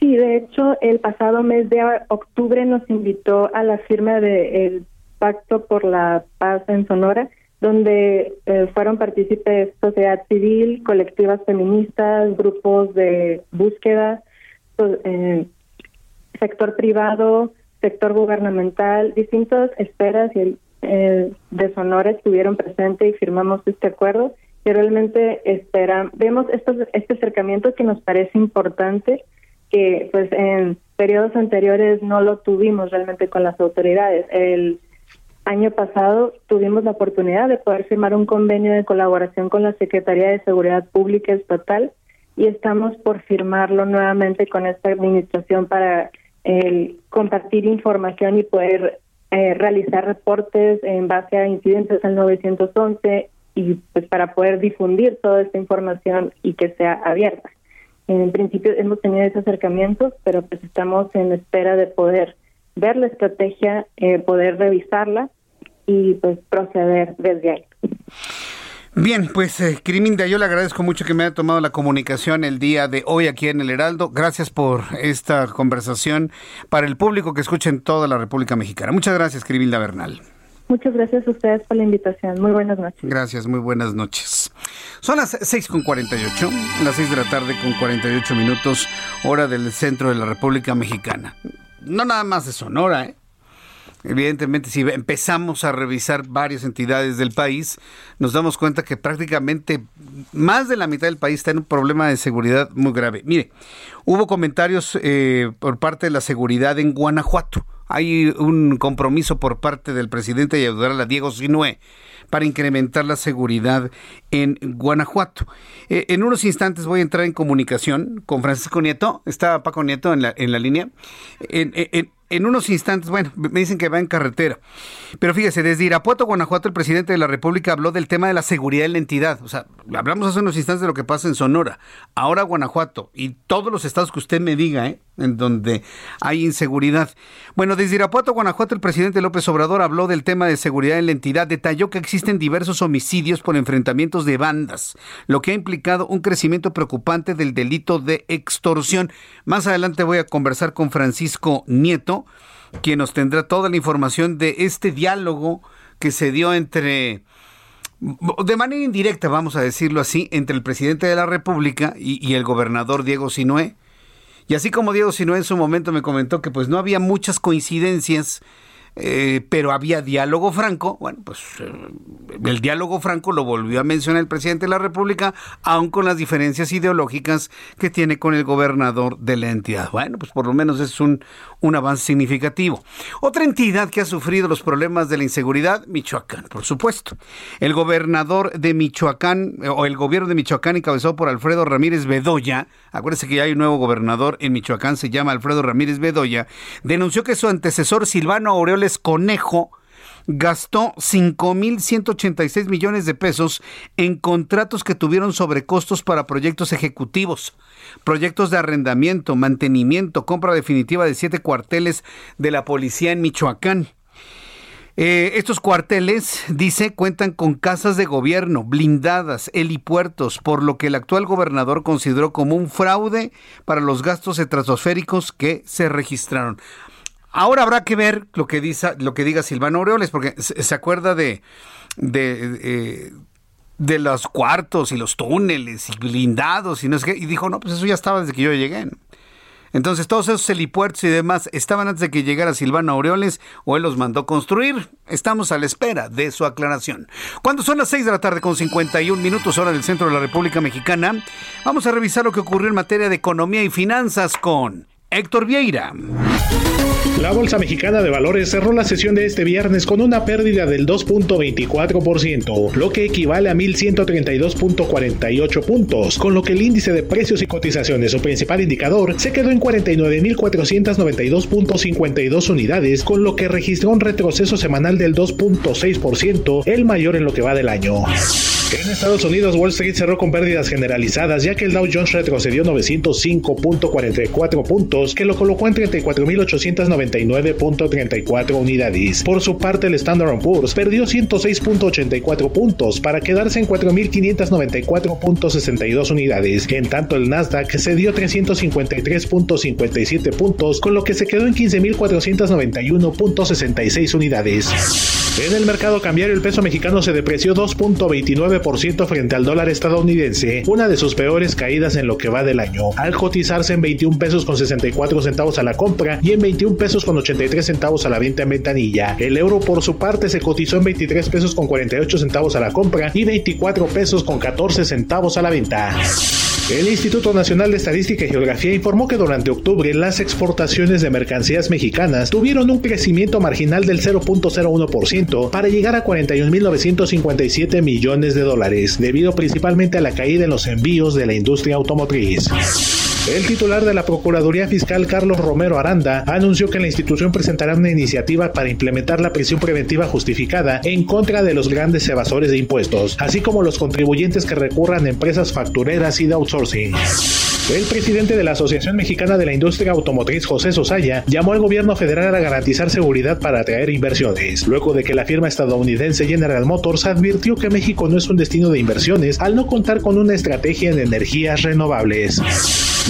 Sí, de hecho, el pasado mes de octubre nos invitó a la firma de Pacto por la Paz en Sonora, donde eh, fueron partícipes sociedad civil, colectivas feministas, grupos de búsqueda, eh, sector privado, sector gubernamental, distintas esferas y, eh, de Sonora estuvieron presentes y firmamos este acuerdo. Y realmente esperan, vemos estos, este acercamiento que nos parece importante, que pues en periodos anteriores no lo tuvimos realmente con las autoridades. El año pasado tuvimos la oportunidad de poder firmar un convenio de colaboración con la Secretaría de Seguridad Pública Estatal y estamos por firmarlo nuevamente con esta administración para compartir información y poder eh, realizar reportes en base a incidentes al 911 y pues para poder difundir toda esta información y que sea abierta. En principio hemos tenido ese acercamiento, pero pues estamos en espera de poder ver la estrategia, eh, poder revisarla y pues proceder desde ahí. Bien, pues eh, Criminda, yo le agradezco mucho que me haya tomado la comunicación el día de hoy aquí en el Heraldo. Gracias por esta conversación para el público que escucha en toda la República Mexicana. Muchas gracias, Criminda Bernal. Muchas gracias a ustedes por la invitación. Muy buenas noches. Gracias, muy buenas noches. Son las 6 con 48, las 6 de la tarde con 48 minutos, hora del centro de la República Mexicana. No nada más de Sonora, ¿eh? Evidentemente, si empezamos a revisar varias entidades del país, nos damos cuenta que prácticamente más de la mitad del país está en un problema de seguridad muy grave. Mire, hubo comentarios eh, por parte de la seguridad en Guanajuato. hay un compromiso por parte del presidente de ayudar a Diego Sinué para incrementar la seguridad en Guanajuato. Eh, en unos instantes voy a entrar en comunicación con Francisco Nieto. Está Paco Nieto en la, en la línea. En, en, en unos instantes, bueno, me dicen que va en carretera. Pero fíjese, desde Irapuato, Guanajuato, el presidente de la República habló del tema de la seguridad en la entidad. O sea, hablamos hace unos instantes de lo que pasa en Sonora. Ahora Guanajuato y todos los estados que usted me diga, ¿eh? en donde hay inseguridad. Bueno, desde Irapuato, Guanajuato, el presidente López Obrador habló del tema de seguridad en la entidad. Detalló que existen diversos homicidios por enfrentamientos de bandas, lo que ha implicado un crecimiento preocupante del delito de extorsión. Más adelante voy a conversar con Francisco Nieto, quien nos tendrá toda la información de este diálogo que se dio entre de manera indirecta, vamos a decirlo así, entre el presidente de la República y, el gobernador Diego Sinué y así como Diego Sinoé en su momento me comentó que pues no había muchas coincidencias eh, pero había diálogo franco. Bueno, pues eh, el diálogo franco lo volvió a mencionar el presidente de la República, aun con las diferencias ideológicas que tiene con el gobernador de la entidad. Bueno, pues por lo menos es un, un avance significativo. Otra entidad que ha sufrido los problemas de la inseguridad, Michoacán, por supuesto. El gobernador de Michoacán, o el gobierno de Michoacán, encabezado por Alfredo Ramírez Bedoya, acuérdense que ya hay un nuevo gobernador en Michoacán, se llama Alfredo Ramírez Bedoya, denunció que su antecesor Silvano Aureoles Conejo gastó 5.186 millones de pesos en contratos que tuvieron sobrecostos para proyectos ejecutivos, proyectos de arrendamiento, mantenimiento, compra definitiva de siete cuarteles de la policía en Michoacán. Eh, estos cuarteles, dice, cuentan con casas de gobierno, blindadas, helipuertos, por lo que el actual gobernador consideró como un fraude para los gastos estratosféricos que se registraron. Ahora habrá que ver lo que, diga Silvano Aureoles, porque se, acuerda eh, de, los cuartos y los túneles y blindados y no sé qué. Y dijo, no, pues eso ya estaba desde que yo llegué. Entonces, todos esos helipuertos y demás estaban antes de que llegara Silvano Aureoles o él los mandó construir. Estamos a la espera de su aclaración. Cuando son las 6 de la tarde con 51 minutos hora del centro de la República Mexicana, vamos a revisar lo que ocurrió en materia de economía y finanzas con Héctor Vieira. La Bolsa Mexicana de Valores cerró la sesión de este viernes con una pérdida del 2.24%, lo que equivale a 1.132.48 puntos, con lo que el índice de precios y cotizaciones, su principal indicador, se quedó en 49.492.52 unidades, con lo que registró un retroceso semanal del 2.6%, el mayor en lo que va del año. En Estados Unidos, Wall Street cerró con pérdidas generalizadas, ya que el Dow Jones retrocedió 905.44 puntos, que lo colocó en 34.899.34 unidades. Por su parte, el Standard Poor's perdió 106.84 puntos para quedarse en 4.594.62 unidades. En tanto, el Nasdaq cedió 353.57 puntos, con lo que se quedó en 15.491.66 unidades. En el mercado cambiario, el peso mexicano se depreció 2.29% frente al dólar estadounidense, una de sus peores caídas en lo que va del año, al cotizarse en 21 pesos con 64 centavos a la compra y en 21 pesos con 83 centavos a la venta en ventanilla. El euro por su parte se cotizó en 23 pesos con 48 centavos a la compra y 24 pesos con 14 centavos a la venta. El Instituto Nacional de Estadística y Geografía informó que durante octubre las exportaciones de mercancías mexicanas tuvieron un crecimiento marginal del 0.01% para llegar a 41.957 millones de dólares, debido principalmente a la caída en los envíos de la industria automotriz. El titular de la Procuraduría Fiscal, Carlos Romero Aranda, anunció que la institución presentará una iniciativa para implementar la prisión preventiva justificada en contra de los grandes evasores de impuestos, así como los contribuyentes que recurran a empresas factureras y de outsourcing. El presidente de la Asociación Mexicana de la Industria Automotriz, José Sosaya, llamó al gobierno federal a garantizar seguridad para atraer inversiones, luego de que la firma estadounidense General Motors advirtió que México no es un destino de inversiones al no contar con una estrategia en energías renovables.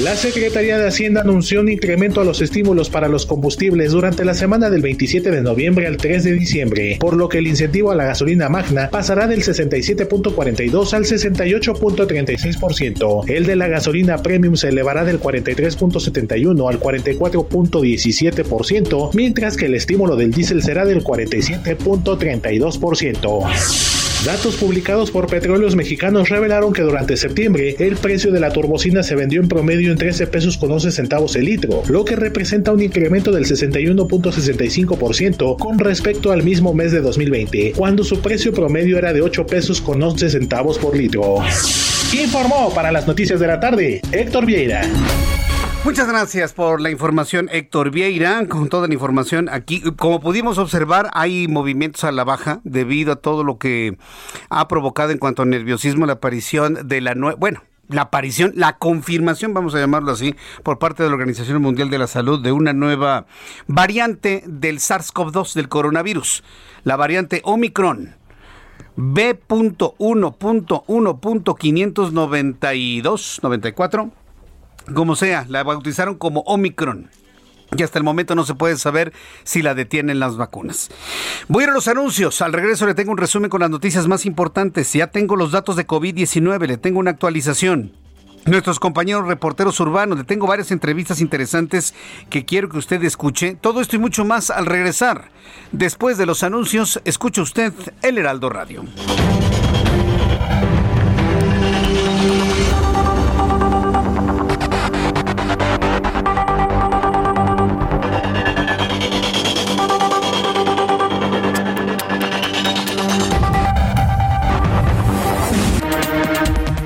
La Secretaría de Hacienda anunció un incremento a los estímulos para los combustibles durante la semana del 27 de noviembre al 3 de diciembre, por lo que el incentivo a la gasolina magna pasará del 67.42 al 68.36%. El de la gasolina premium se elevará del 43.71 al 44.17%, mientras que el estímulo del diésel será del 47.32%. Datos publicados por Petróleos Mexicanos revelaron que durante septiembre el precio de la turbocina se vendió en promedio en 13 pesos con 11 centavos el litro, lo que representa un incremento del 61.65% con respecto al mismo mes de 2020, cuando su precio promedio era de 8 pesos con 11 centavos por litro. Informó para las noticias de la tarde Héctor Vieira. Muchas gracias por la información, Héctor Vieira. Con toda la información aquí, como pudimos observar, hay movimientos a la baja debido a todo lo que ha provocado en cuanto a nerviosismo la aparición de la nueva, bueno, la aparición, la confirmación, vamos a llamarlo así, por parte de la Organización Mundial de la Salud de una nueva variante del SARS-CoV-2 del coronavirus, la variante Omicron. B.1.1.592-94 como sea, la bautizaron como Omicron. Y hasta el momento no se puede saber si la detienen las vacunas. Voy a ir a los anuncios. Al regreso le tengo un resumen con las noticias más importantes. Ya tengo los datos de COVID-19, le tengo una actualización. Nuestros compañeros reporteros urbanos, le tengo varias entrevistas interesantes que quiero que usted escuche. Todo esto y mucho más al regresar. Después de los anuncios, escuche usted el Heraldo Radio.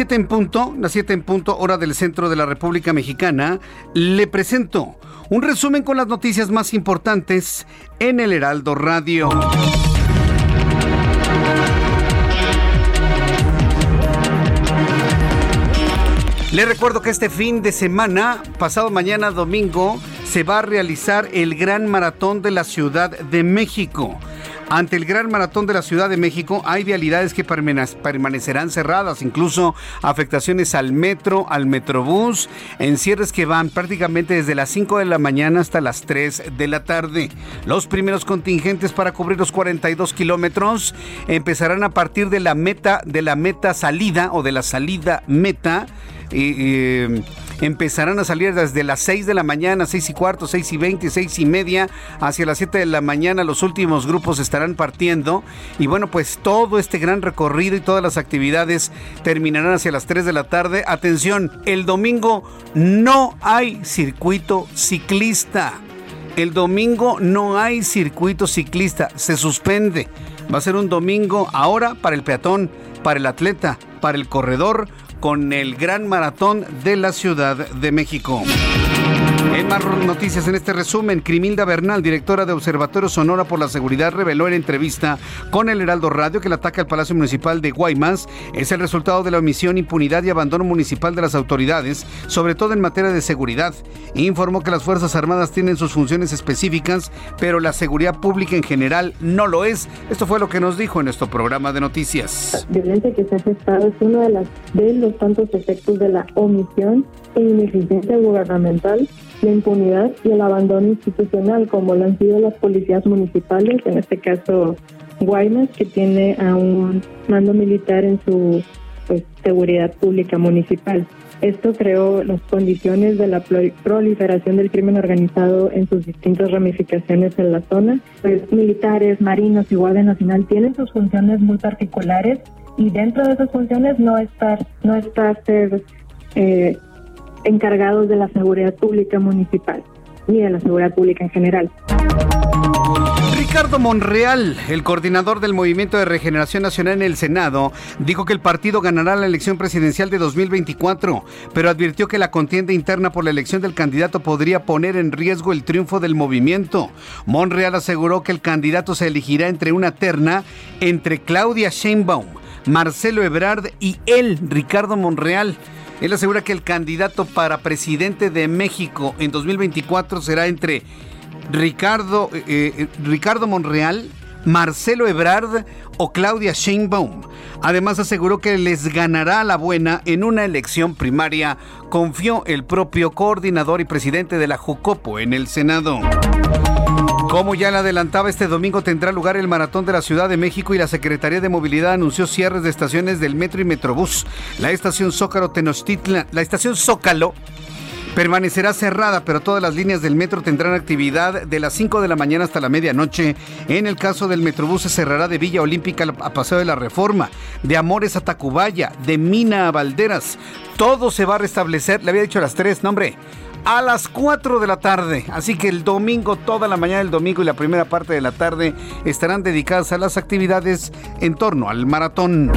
7 en punto, las 7 en punto, hora del centro de la República Mexicana. Le presento un resumen con las noticias más importantes en el Heraldo Radio. Le recuerdo que este fin de semana, pasado mañana domingo, se va a realizar el Gran Maratón de la Ciudad de México. Ante el Gran Maratón de la Ciudad de México hay vialidades que permanecerán cerradas, incluso afectaciones al metro, al metrobús, en cierres que van prácticamente desde las 5 de la mañana hasta las 3 de la tarde. Los primeros contingentes para cubrir los 42 kilómetros empezarán a partir de la meta, de la meta salida o de la salida meta. y empezarán a salir desde las 6 de la mañana, 6 y cuarto, 6 y 20, 6 y media, hacia las 7 de la mañana los últimos grupos estarán partiendo y bueno, pues todo este gran recorrido y todas las actividades terminarán hacia las 3 de la tarde. Atención, el domingo no hay circuito ciclista. El domingo no hay circuito ciclista, se suspende. Va a ser un domingo ahora para el peatón, para el atleta, para el corredor, con el Gran Maratón de la Ciudad de México. En más noticias en este resumen, Crimilda Bernal, directora de Observatorio Sonora por la Seguridad, reveló en entrevista con el Heraldo Radio que el ataque al Palacio Municipal de Guaymas es el resultado de la omisión, impunidad y abandono municipal de las autoridades, sobre todo en materia de seguridad. Informó que las Fuerzas Armadas tienen sus funciones específicas, pero la seguridad pública en general no lo es. Esto fue lo que nos dijo en nuestro programa de noticias. La violencia que se ha gestado es uno de, las, de los tantos efectos de la omisión e ineficiencia gubernamental la impunidad y el abandono institucional, como lo han sido las policías municipales, en este caso Guaymas, que tiene a un mando militar en su pues, seguridad pública municipal. Esto creó las condiciones de la proliferación del crimen organizado en sus distintas ramificaciones en la zona. Pues militares, marinos y Guardia Nacional tienen sus funciones muy particulares y dentro de esas funciones no estar, no está ser encargados de la seguridad pública municipal ni de la seguridad pública en general. Ricardo Monreal, el coordinador del Movimiento de Regeneración Nacional en el Senado, dijo que el partido ganará la elección presidencial de 2024, pero advirtió que la contienda interna por la elección del candidato podría poner en riesgo el triunfo del movimiento. Monreal aseguró que el candidato se elegirá entre una terna entre Claudia Sheinbaum, Marcelo Ebrard y él, Ricardo Monreal. Él asegura que el candidato para presidente de México en 2024 será entre Ricardo, eh, eh, Ricardo Monreal, Marcelo Ebrard o Claudia Sheinbaum. Además aseguró que les ganará la buena en una elección primaria, confió el propio coordinador y presidente de la Jucopo en el Senado. Como ya le adelantaba, este domingo tendrá lugar el Maratón de la Ciudad de México y la Secretaría de Movilidad anunció cierres de estaciones del Metro y Metrobús. La estación Zócalo Tenochtitlan, la estación Zócalo permanecerá cerrada, pero todas las líneas del metro tendrán actividad de las 5 de la mañana hasta la medianoche. En el caso del Metrobús se cerrará de Villa Olímpica a Paseo de la Reforma, de Amores a Tacubaya, de Mina a Valderas. Todo se va a restablecer, le había dicho a las 3, no hombre, a las 4 de la tarde. Así que el domingo, toda la mañana del domingo y la primera parte de la tarde estarán dedicadas a las actividades en torno al maratón.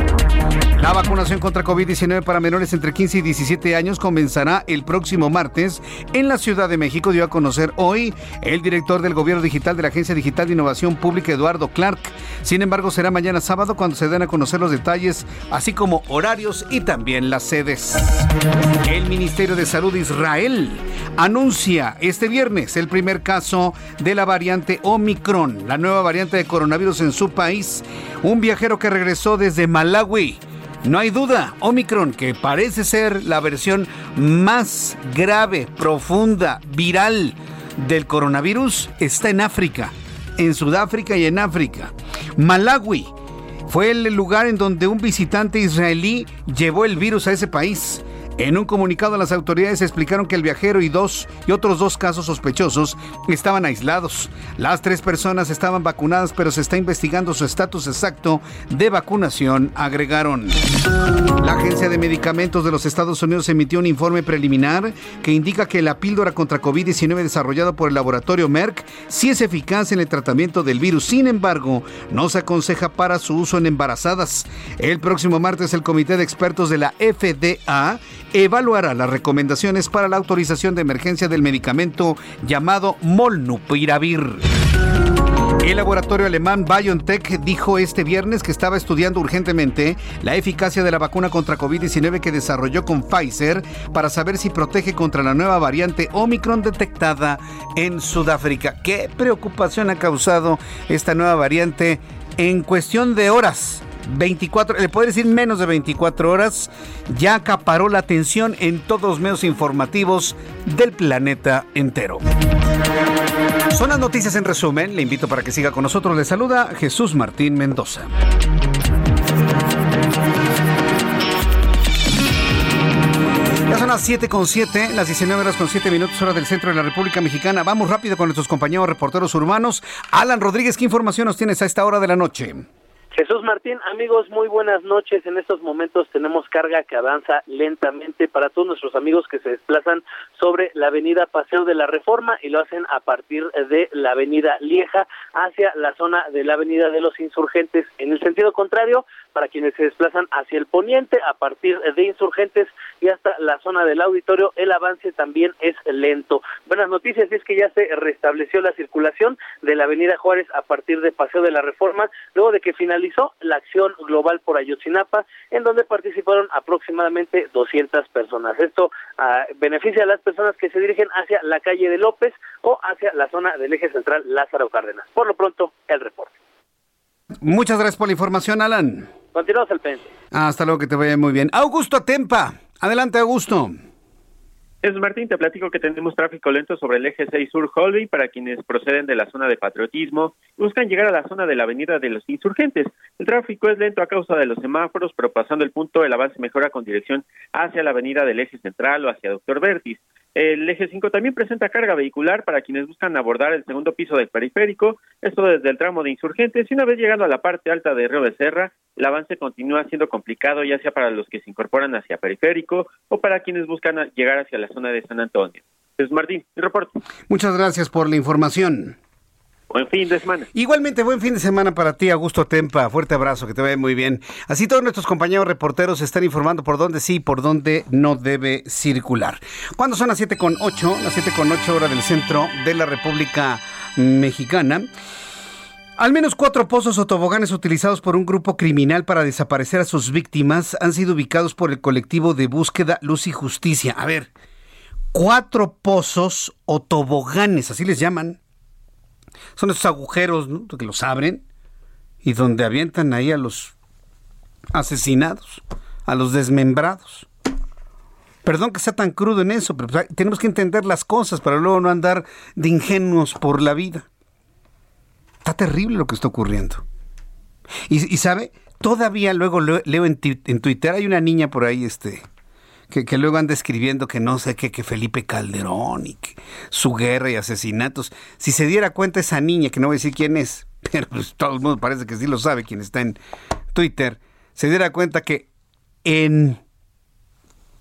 La vacunación contra COVID-19 para menores entre 15 y 17 años comenzará el próximo martes en la Ciudad de México, dio a conocer hoy el director del Gobierno Digital de la Agencia Digital de Innovación Pública, Eduardo Clark. Sin embargo, será mañana sábado cuando se den a conocer los detalles, así como horarios y también las sedes. El Ministerio de Salud de Israel anuncia este viernes el primer caso de la variante Omicron, la nueva variante de coronavirus en su país. Un viajero que regresó desde Malawi no hay duda, Omicron, que parece ser la versión más grave, profunda, viral del coronavirus, está en África, en Sudáfrica y en África. Malawi fue el lugar en donde un visitante israelí llevó el virus a ese país. En un comunicado, las autoridades explicaron que el viajero y dos y otros dos casos sospechosos estaban aislados. Las tres personas estaban vacunadas, pero se está investigando su estatus exacto de vacunación, agregaron. La Agencia de Medicamentos de los Estados Unidos emitió un informe preliminar que indica que la píldora contra COVID-19 desarrollada por el laboratorio Merck sí es eficaz en el tratamiento del virus. Sin embargo, no se aconseja para su uso en embarazadas. El próximo martes, el Comité de Expertos de la FDA evaluará las recomendaciones para la autorización de emergencia del medicamento llamado Molnupiravir. El laboratorio alemán BioNTech dijo este viernes que estaba estudiando urgentemente la eficacia de la vacuna contra COVID-19 que desarrolló con Pfizer para saber si protege contra la nueva variante Omicron detectada en Sudáfrica. ¿Qué preocupación ha causado esta nueva variante en cuestión de horas? 24, le puedo decir menos de 24 horas, ya acaparó la atención en todos los medios informativos del planeta entero. Son las noticias en resumen. Le invito para que siga con nosotros. Le saluda Jesús Martín Mendoza. Ya son las 7 con 7, las 19 horas con 7 minutos, hora del centro de la República Mexicana. Vamos rápido con nuestros compañeros reporteros urbanos. Alan Rodríguez, ¿qué información nos tienes a esta hora de la noche? Jesús Martín, amigos, muy buenas noches. En estos momentos tenemos carga que avanza lentamente para todos nuestros amigos que se desplazan sobre la avenida Paseo de la Reforma y lo hacen a partir de la avenida Lieja hacia la zona de la avenida de los Insurgentes. En el sentido contrario, para quienes se desplazan hacia el poniente a partir de Insurgentes y hasta la zona del auditorio, el avance también es lento. Buenas noticias es que ya se restableció la circulación de la avenida Juárez a partir de Paseo de la Reforma, luego de que finalizó la acción global por Ayotzinapa, en donde participaron aproximadamente 200 personas. Esto ah, beneficia a las personas que se dirigen hacia la calle de López o hacia la zona del eje central Lázaro Cárdenas. Por lo pronto, el reporte. Muchas gracias por la información, Alan. Continuamos al pendiente. Hasta luego, que te vaya muy bien. Augusto Tempa. Adelante, Augusto. Es Martín, te platico que tenemos tráfico lento sobre el eje 6 Sur Holby para quienes proceden de la zona de patriotismo y buscan llegar a la zona de la avenida de los insurgentes. El tráfico es lento a causa de los semáforos, pero pasando el punto el avance mejora con dirección hacia la avenida del eje central o hacia Doctor Vertis. El eje 5 también presenta carga vehicular para quienes buscan abordar el segundo piso del periférico, esto desde el tramo de insurgentes, y una vez llegando a la parte alta de Río Becerra, el avance continúa siendo complicado ya sea para los que se incorporan hacia periférico o para quienes buscan llegar hacia la zona de San Antonio. Es Martín, el reporte. Muchas gracias por la información. Buen fin de semana. Igualmente, buen fin de semana para ti, Augusto Tempa. Fuerte abrazo, que te vaya muy bien. Así todos nuestros compañeros reporteros están informando por dónde sí y por dónde no debe circular. ¿Cuándo son las 7 con 8? Las 7 con 8 horas del centro de la República Mexicana. Al menos cuatro pozos o toboganes utilizados por un grupo criminal para desaparecer a sus víctimas han sido ubicados por el colectivo de búsqueda Luz y Justicia. A ver, cuatro pozos o toboganes, así les llaman. Son esos agujeros que los abren y donde avientan ahí a los asesinados, a los desmembrados. Perdón que sea tan crudo en eso, pero pues, tenemos que entender las cosas para luego no andar de ingenuos por la vida. Está terrible lo que está ocurriendo. Y, sabe, todavía luego leo en, en, Twitter, hay una niña por ahí, este, que, luego anda escribiendo que no sé qué, que Felipe Calderón y que su guerra y asesinatos. Si se diera cuenta esa niña, que no voy a decir quién es, pero pues todo el mundo parece que sí lo sabe, quien está en Twitter, se diera cuenta que en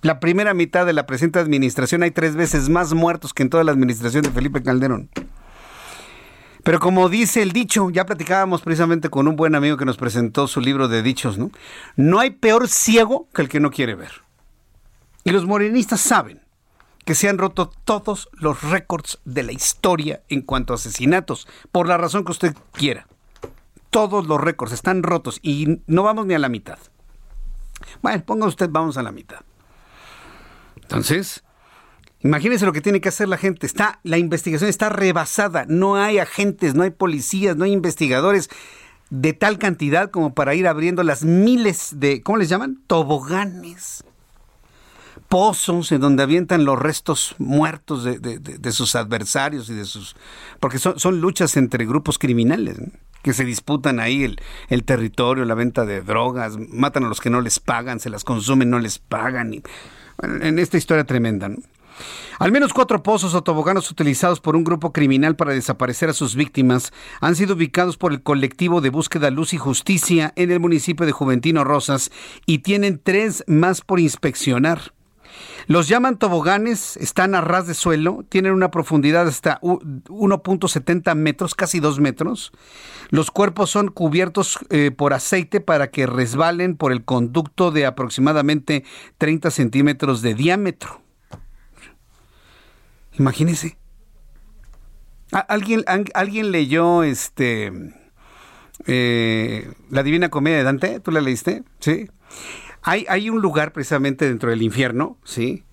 la primera mitad de la presente administración hay tres veces más muertos que en toda la administración de Felipe Calderón. Pero como dice el dicho, ya platicábamos precisamente con un buen amigo que nos presentó su libro de dichos, ¿no? No hay peor ciego que el que no quiere ver. Y los morenistas saben que se han roto todos los récords de la historia en cuanto a asesinatos, por la razón que usted quiera. Todos los récords están rotos y no vamos ni a la mitad. Bueno, ponga usted, vamos a la mitad. Entonces, imagínese lo que tiene que hacer la gente. Está, la investigación está rebasada. No hay agentes, no hay policías, no hay investigadores de tal cantidad como para ir abriendo las miles de, ¿cómo les llaman? Toboganes pozos en donde avientan los restos muertos de, sus adversarios y de sus... porque son, son luchas entre grupos criminales que se disputan ahí el, el, territorio, la venta de drogas, matan a los que no les pagan, se las consumen, no les pagan. Y, en esta historia tremenda. Al menos cuatro pozos o toboganos utilizados por un grupo criminal para desaparecer a sus víctimas han sido ubicados por el colectivo de búsqueda Luz y Justicia en el municipio de Juventino Rosas y tienen tres más por inspeccionar. Los llaman toboganes, están a ras de suelo, tienen una profundidad hasta 1.70 metros, casi 2 metros. Los cuerpos son cubiertos eh, por aceite para que resbalen por el conducto de aproximadamente 30 centímetros de diámetro. Imagínese. ¿Alguien, ¿Alguien leyó este eh, La Divina Comedia de Dante? ¿Tú la leíste? Sí. Hay, un lugar precisamente dentro del infierno, ¿sí?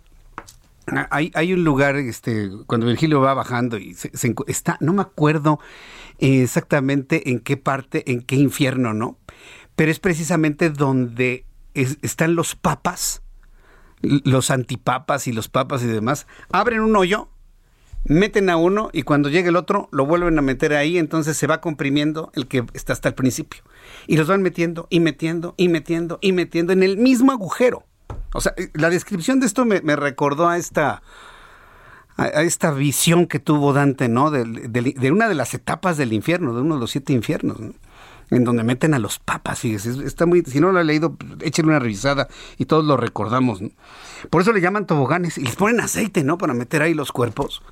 Hay, hay un lugar, este, cuando Virgilio va bajando y se, está, no me acuerdo exactamente en qué parte, en qué infierno, ¿no? Pero es precisamente donde están los papas, los antipapas y los papas y demás, abren un hoyo meten a uno y cuando llega el otro lo vuelven a meter ahí, entonces se va comprimiendo el que está hasta el principio. Y los van metiendo y metiendo y metiendo y metiendo en el mismo agujero. O sea, la descripción de esto me, recordó a esta, a, esta visión que tuvo Dante, ¿no? De, una de las etapas del infierno, de uno de los siete infiernos, en donde meten a los papas, fíjese, está muy, si no lo ha leído, échenle una revisada y todos lo recordamos. Por eso le llaman toboganes y les ponen aceite, ¿no? Para meter ahí los cuerpos.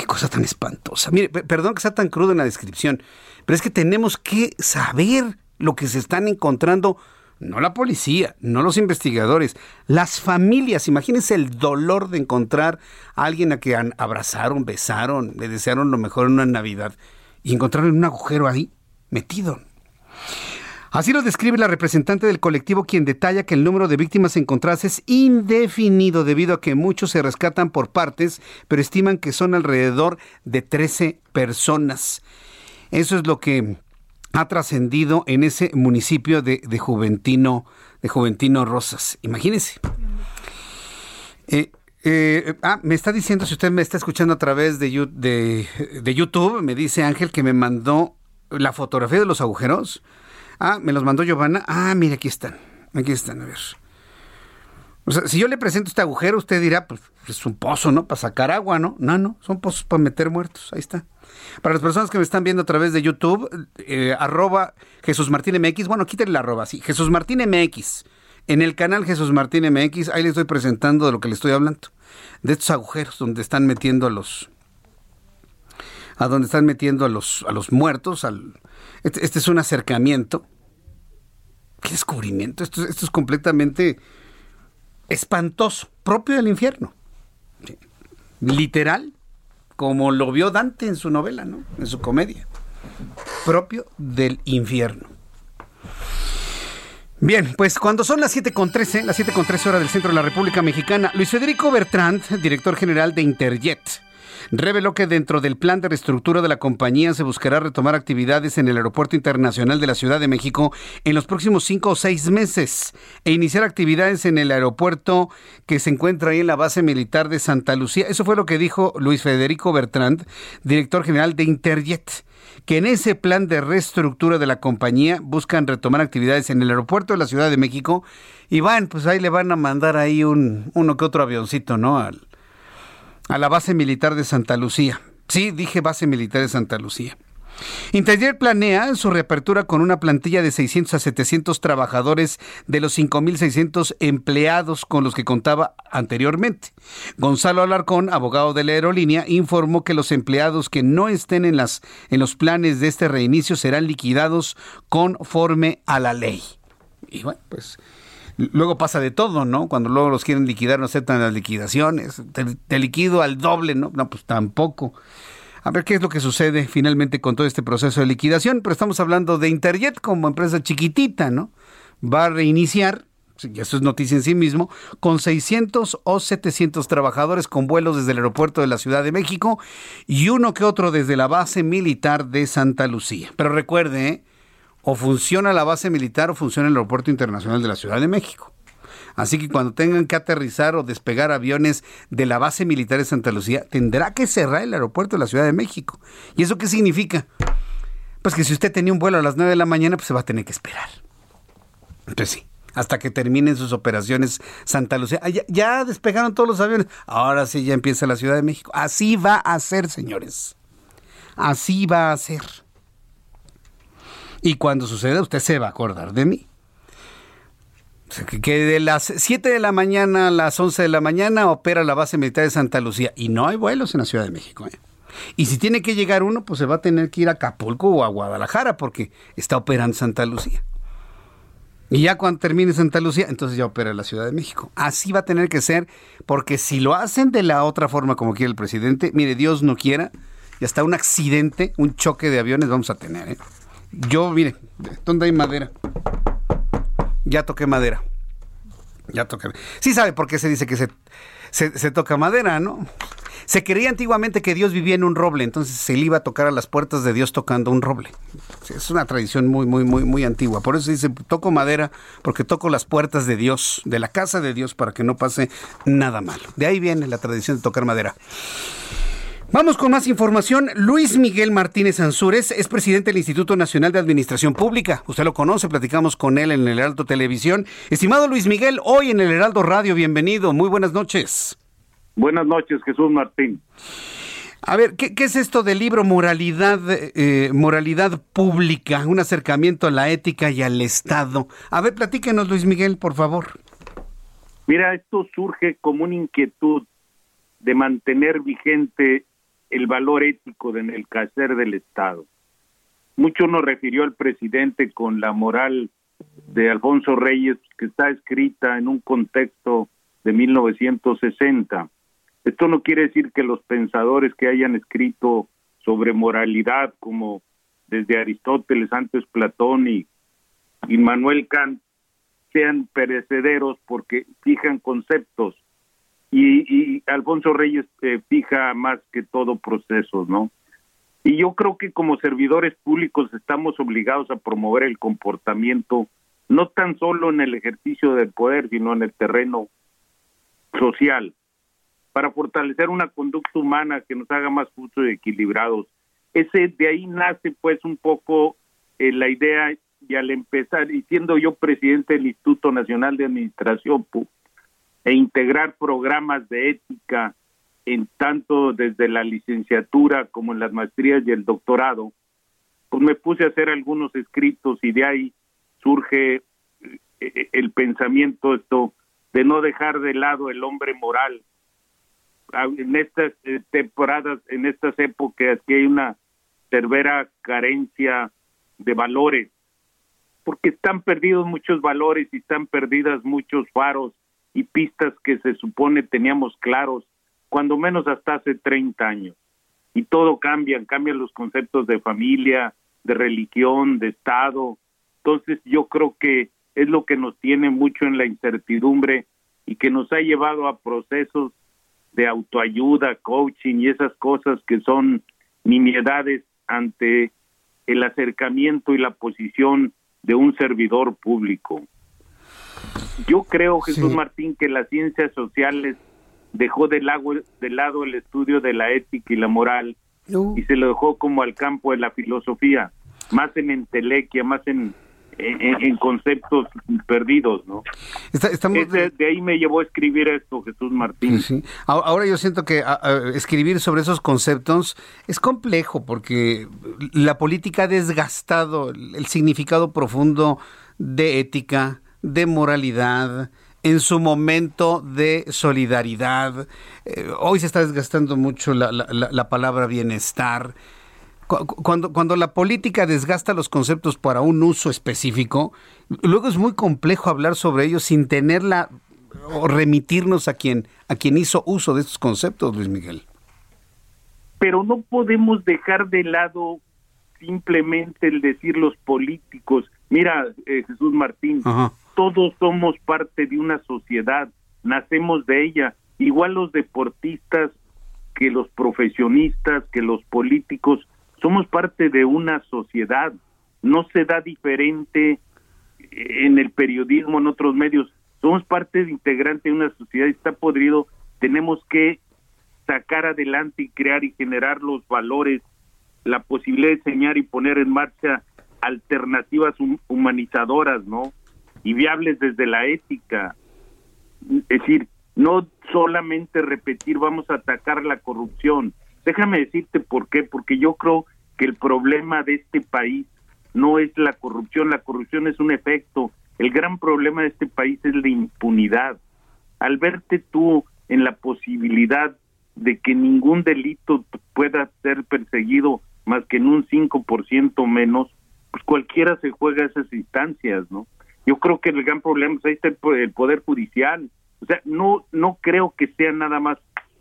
Qué cosa tan espantosa. Mire, perdón que sea tan crudo en la descripción, pero es que tenemos que saber lo que se están encontrando, no la policía, no los investigadores, las familias. Imagínense el dolor de encontrar a alguien a quien abrazaron, besaron, le desearon lo mejor en una Navidad y encontrarlo en un agujero ahí, metido. Así lo describe la representante del colectivo quien detalla que el número de víctimas encontradas es indefinido debido a que muchos se rescatan por partes, pero estiman que son alrededor de 13 personas. Eso es lo que ha trascendido en ese municipio de, Juventino, de Juventino Rosas. Imagínense. Eh, eh, ah, me está diciendo, si usted me está escuchando a través de, de YouTube, me dice Ángel que me mandó la fotografía de los agujeros. Ah, me los mandó Giovanna. Ah, mire, aquí están. Aquí están, a ver. O sea, si yo le presento este agujero, usted dirá, pues es un pozo, ¿no? Para sacar agua, ¿no? No, no, son pozos para meter muertos. Ahí está. Para las personas que me están viendo a través de YouTube, eh, arroba Jesús Martín MX, bueno, quítenle la arroba, sí, Jesús Martín MX. En el canal Jesús Martín MX, ahí les estoy presentando de lo que le estoy hablando. De estos agujeros donde están metiendo a los, a donde están metiendo a los, a los muertos. Al, este, este es un acercamiento. ¿Qué descubrimiento? Esto, esto es completamente espantoso, propio del infierno. Literal, como lo vio Dante en su novela, ¿no? En su comedia. Propio del infierno. Bien, pues cuando son las 7.13, las 7.13 horas del centro de la República Mexicana, Luis Federico Bertrand, director general de Interjet, reveló que dentro del plan de reestructura de la compañía se buscará retomar actividades en el Aeropuerto Internacional de la Ciudad de México en los próximos cinco o seis meses e iniciar actividades en el aeropuerto que se encuentra ahí en la base militar de Santa Lucía. Eso fue lo que dijo Luis Federico Bertrand, director general de Interjet que en ese plan de reestructura de la compañía buscan retomar actividades en el aeropuerto de la Ciudad de México y van, pues ahí le van a mandar ahí un uno que otro avioncito, ¿no? Al, a la base militar de Santa Lucía. Sí, dije base militar de Santa Lucía. Interjet planea su reapertura con una plantilla de 600 a 700 trabajadores de los 5.600 empleados con los que contaba anteriormente. Gonzalo Alarcón, abogado de la aerolínea, informó que los empleados que no estén en, las, en los planes de este reinicio serán liquidados conforme a la ley. Y bueno, pues Luego pasa de todo, ¿no? Cuando luego los quieren liquidar, no aceptan las liquidaciones. Te, liquido al doble, ¿no? No, pues tampoco. A ver qué es lo que sucede finalmente con todo este proceso de liquidación. Pero estamos hablando de Interjet como empresa chiquitita, ¿no? Va a reiniciar, y eso es noticia en sí mismo, con 600 o 700 trabajadores con vuelos desde el aeropuerto de la Ciudad de México y uno que otro desde la base militar de Santa Lucía. Pero recuerde, ¿eh? O funciona la base militar o funciona el aeropuerto internacional de la Ciudad de México. Así que cuando tengan que aterrizar o despegar aviones de la base militar de Santa Lucía, tendrá que cerrar el aeropuerto de la Ciudad de México. ¿Y eso qué significa? Pues que si usted tenía un vuelo a las 9 de la mañana, pues se va a tener que esperar. Entonces sí, hasta que terminen sus operaciones Santa Lucía. Ah, ya, ya, despegaron todos los aviones. Ahora sí ya empieza la Ciudad de México. Así va a ser, señores. Así va a ser. Y cuando suceda, usted se va a acordar de mí. que de las 7 de la mañana a las 11 de la mañana opera la base militar de Santa Lucía. Y no hay vuelos en la Ciudad de México. ¿eh? Y si tiene que llegar uno, pues se va a tener que ir a Acapulco o a Guadalajara porque está operando Santa Lucía. Y ya cuando termine Santa Lucía, entonces ya opera la Ciudad de México. Así va a tener que ser, porque si lo hacen de la otra forma como quiere el presidente, mire, Dios no quiera, y hasta un accidente, un choque de aviones vamos a tener. ¿eh? Yo, mire, ¿dónde hay madera? Ya toqué madera. Ya toqué. Sí sabe por qué se dice que se, se, toca madera, ¿no? Se creía antiguamente que Dios vivía en un roble, entonces se iba a tocar a las puertas de Dios tocando un roble. Es una tradición muy, muy, muy, muy antigua. Por eso dice, toco madera, porque toco las puertas de Dios, de la casa de Dios, para que no pase nada malo. De ahí viene la tradición de tocar madera. Vamos con más información. Luis Miguel Martínez Ansúrez es presidente del Instituto Nacional de Administración Pública. Usted lo conoce, platicamos con él en el Heraldo Televisión. Estimado Luis Miguel, hoy en el Heraldo Radio, bienvenido. Muy buenas noches. Buenas noches, Jesús Martín. A ver, ¿qué, es esto del libro Moralidad, eh, Moralidad Pública? Un acercamiento a la ética y al Estado. A ver, platíquenos, Luis Miguel, por favor. Mira, esto surge como una inquietud de mantener vigente el valor ético en el quehacer del Estado. Mucho nos refirió el presidente con la moral de Alfonso Reyes, que está escrita en un contexto de 1960. Esto no quiere decir que los pensadores que hayan escrito sobre moralidad, como desde Aristóteles, antes Platón y Immanuel Kant, sean perecederos porque fijan conceptos y, Alfonso Reyes eh, fija más que todo procesos, ¿no? Y yo creo que como servidores públicos estamos obligados a promover el comportamiento, no tan solo en el ejercicio del poder, sino en el terreno social, para fortalecer una conducta humana que nos haga más justos y equilibrados. Ese de ahí nace pues un poco eh, la idea y al empezar, y siendo yo presidente del Instituto Nacional de Administración e integrar programas de ética en tanto desde la licenciatura como en las maestrías y el doctorado, pues me puse a hacer algunos escritos y de ahí surge eh, eh, el pensamiento esto de no dejar de lado el hombre moral. En estas eh, temporadas, en estas épocas que hay una severa carencia de valores, porque están perdidos muchos valores y están perdidas muchos faros y pistas que se supone teníamos claros, cuando menos hasta hace 30 años. Y todo cambia, cambian los conceptos de familia, de religión, de Estado. Entonces yo creo que es lo que nos tiene mucho en la incertidumbre y que nos ha llevado a procesos de autoayuda, coaching y esas cosas que son nimiedades ante el acercamiento y la posición de un servidor público. Yo creo, Jesús Martín, que las ciencias sociales dejó de lado, de lado el estudio de la ética y la moral y se lo dejó como al campo de la filosofía, más en entelequia, más en, en, conceptos perdidos, ¿no? de, ahí me llevó a escribir esto, Jesús Martín. Ahora yo siento que escribir sobre esos conceptos es complejo porque la política ha desgastado el significado profundo de ética, de moralidad, en su momento de solidaridad. Eh, hoy se está desgastando mucho la, la, palabra bienestar. Cuando, cuando la política desgasta los conceptos para un uso específico, luego es muy complejo hablar sobre ellos sin tenerla o remitirnos a quien, a quien hizo uso de estos conceptos, Luis Miguel. Pero no podemos dejar de lado simplemente el decir los políticos. Mira, eh, Jesús Martín, todos somos parte de una sociedad, nacemos de ella, igual los deportistas que los profesionistas, que los políticos, somos parte de una sociedad, no se da diferente en el periodismo, en otros medios, somos parte integrante de una sociedad y está podrido, tenemos que sacar adelante y crear y generar los valores, la posibilidad de enseñar y poner en marcha alternativas humanizadoras, ¿no? Y viables desde la ética. Es decir, no solamente repetir vamos a atacar la corrupción. Déjame decirte por qué, porque yo creo que el problema de este país no es la corrupción, la corrupción es un efecto. El gran problema de este país es la impunidad. Al verte tú en la posibilidad de que ningún delito pueda ser perseguido más que en un 5% menos, pues cualquiera se juega esas instancias, ¿no? Yo creo que el gran problema es ahí está el, poder judicial. O sea, no no creo que sea nada más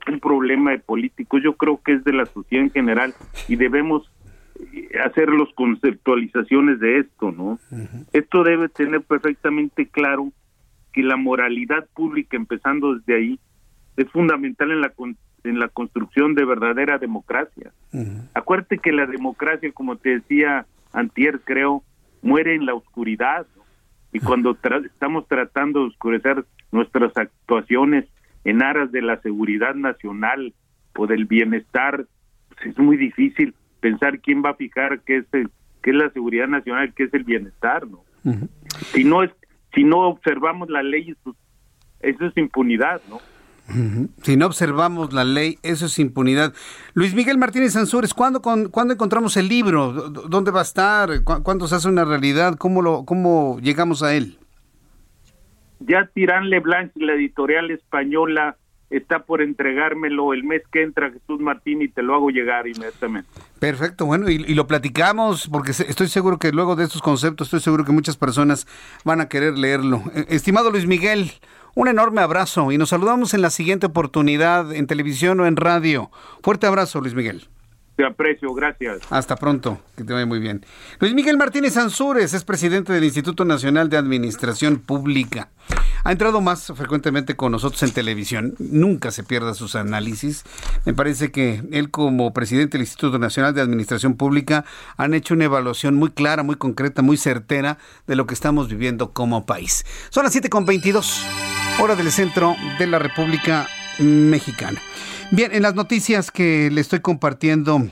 un problema de políticos, yo creo que es de la sociedad en general y debemos eh, hacer las conceptualizaciones de esto, ¿no? Esto debe tener perfectamente claro que la moralidad pública, empezando desde ahí, es fundamental en la en la construcción de verdadera democracia. Acuérdate que la democracia, como te decía Antier, creo, muere en la oscuridad. Y cuando estamos tratando de oscurecer nuestras actuaciones en aras de la seguridad nacional o del bienestar, pues es muy difícil pensar quién va a fijar qué es qué es la seguridad nacional, qué es el bienestar, ¿no? Si no es si no observamos la ley, pues, eso es impunidad, ¿no? Si no observamos la ley, eso es impunidad. Luis Miguel Martínez Ansúrez, ¿cuándo, con, ¿cuándo encontramos el libro? ¿Dónde va a estar? ¿Cuándo se hace una realidad? ¿Cómo, lo, cómo llegamos a él? Ya Tirán Leblanc, la editorial española, está por entregármelo el mes que entra Jesús Martín y te lo hago llegar inmediatamente. Perfecto, bueno, y, y, lo platicamos porque estoy seguro que luego de estos conceptos, estoy seguro que muchas personas van a querer leerlo. Eh, estimado Luis Miguel, un enorme abrazo y nos saludamos en la siguiente oportunidad en televisión o en radio. Fuerte abrazo, Luis Miguel. Te aprecio, gracias. Hasta pronto, que te vaya muy bien. Luis Miguel Martínez Ansúrez es presidente del Instituto Nacional de Administración Pública. Ha entrado más frecuentemente con nosotros en televisión, nunca se pierda sus análisis. Me parece que él como presidente del Instituto Nacional de Administración Pública han hecho una evaluación muy clara, muy concreta, muy certera de lo que estamos viviendo como país. Son las 7.22, hora del centro de la República Mexicana. Bien, en las noticias que le estoy compartiendo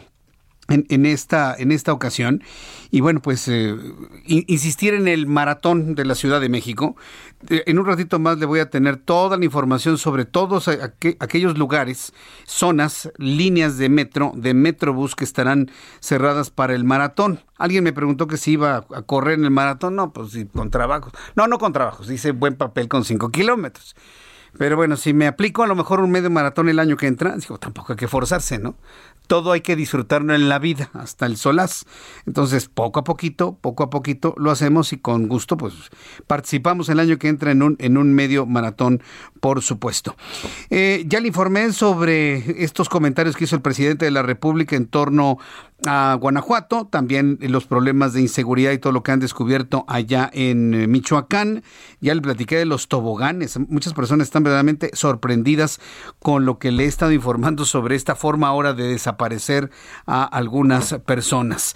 en, esta, en esta ocasión. Y bueno, pues eh, insistir en el maratón de la Ciudad de México. Eh, en un ratito más le voy a tener toda la información sobre todos aquellos lugares, zonas, líneas de metro, de Metrobús que estarán cerradas para el maratón. Alguien me preguntó que si iba a correr en el maratón. No, pues con trabajos. No, no con trabajos. Dice buen papel con cinco kilómetros. Pero bueno, si me aplico a lo mejor un medio maratón el año que entra, digo, tampoco hay que forzarse, ¿no? Todo hay que disfrutarlo en la vida, hasta el solaz. Entonces, poco a poquito, poco a poquito lo hacemos y con gusto, pues participamos el año que entra en un, en un medio maratón, por supuesto. Eh, ya le informé sobre estos comentarios que hizo el presidente de la República en torno a Guanajuato, también los problemas de inseguridad y todo lo que han descubierto allá en eh, Michoacán. Ya le platiqué de los toboganes. Muchas personas están verdaderamente sorprendidas con lo que le he estado informando sobre esta forma ahora de desaparecer a algunas personas.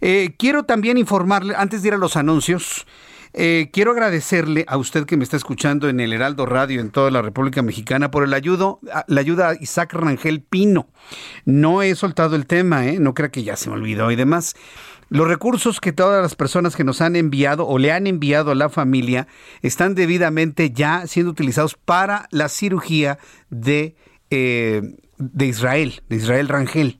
Eh, quiero también informarle, antes de ir a los anuncios, eh, quiero agradecerle a usted que me está escuchando en el Heraldo Radio en toda la República Mexicana por el ayudo, la ayuda a Isaac Rangel Pino. No he soltado el tema, ¿eh? no crea que ya se me olvidó y demás. Los recursos que todas las personas que nos han enviado o le han enviado a la familia están debidamente ya siendo utilizados para la cirugía de, eh, de Israel, de Israel Rangel.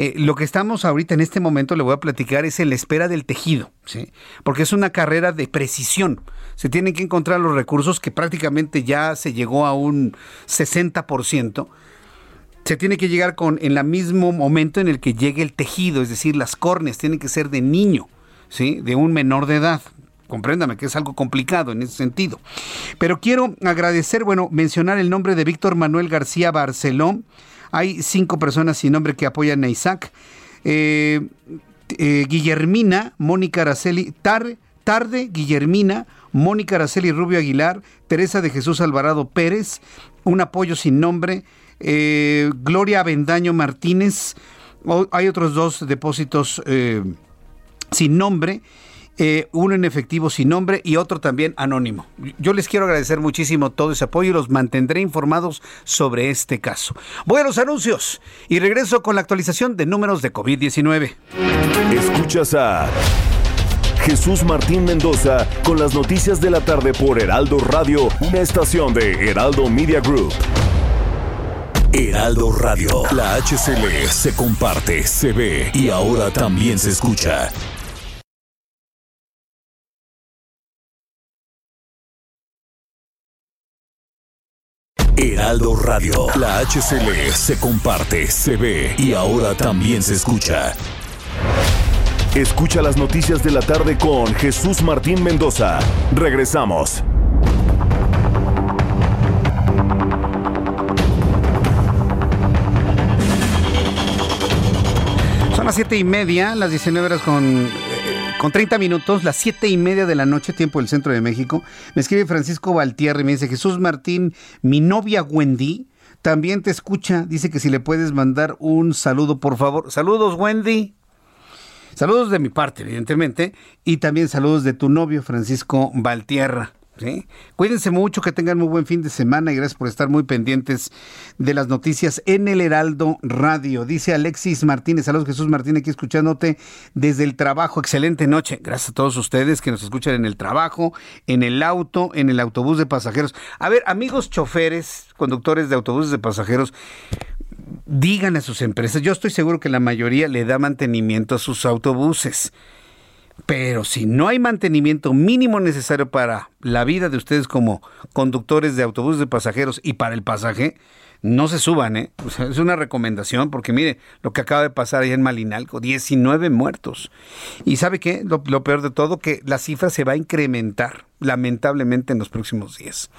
Eh, lo que estamos ahorita en este momento, le voy a platicar, es en la espera del tejido, ¿sí? porque es una carrera de precisión. Se tienen que encontrar los recursos que prácticamente ya se llegó a un 60%. Se tiene que llegar con en el mismo momento en el que llegue el tejido, es decir, las córneas tienen que ser de niño, ¿sí? de un menor de edad compréndame que es algo complicado en ese sentido. Pero quiero agradecer, bueno, mencionar el nombre de Víctor Manuel García Barceló, hay cinco personas sin nombre que apoyan a Isaac. Eh, eh, Guillermina, Mónica Araceli, Tarde, Guillermina, Mónica Araceli Rubio Aguilar, Teresa de Jesús Alvarado Pérez, un apoyo sin nombre, eh, Gloria Avendaño Martínez, hay otros dos depósitos sin nombre eh, uno en efectivo sin nombre y otro también anónimo. Yo les quiero agradecer muchísimo todo ese apoyo y los mantendré informados sobre este caso. Voy a los anuncios y regreso con la actualización de números de COVID-19. Escuchas a Jesús Martín Mendoza con las noticias de la tarde por Heraldo Radio, una estación de Heraldo Media Group. Heraldo Radio, la HCL se comparte, se ve y ahora también se escucha. Heraldo Radio. La HCL se comparte, se ve y ahora también se escucha. Escucha las noticias de la tarde con Jesús Martín Mendoza. Regresamos. Son las siete y media, las 19 horas con con 30 minutos, las 7 y media de la noche, tiempo del centro de México, me escribe Francisco Valtierre y me dice, Jesús Martín, mi novia Wendy, también te escucha, dice que si le puedes mandar un saludo, por favor. Saludos, Wendy. Saludos de mi parte, evidentemente, y también saludos de tu novio, Francisco Valtierra. Cuídense mucho, que tengan muy buen fin de semana y gracias por estar muy pendientes de las noticias en el Heraldo Radio. Dice Alexis Martínez, saludos Jesús Martínez, aquí escuchándote desde el trabajo. Excelente noche. Gracias a todos ustedes que nos escuchan en el trabajo, en el auto, en el autobús de pasajeros. A ver, amigos choferes, conductores de autobuses de pasajeros, digan a sus empresas, yo estoy seguro que la mayoría le da mantenimiento a sus autobuses. Pero si no hay mantenimiento mínimo necesario para la vida de ustedes como conductores de autobuses de pasajeros y para el pasaje, no se suban, ¿eh? es una recomendación, porque mire lo que acaba de pasar allá en Malinalco, 19 muertos. Y ¿sabe qué? Lo, lo peor de todo, que la cifra se va a incrementar, lamentablemente, en los próximos días.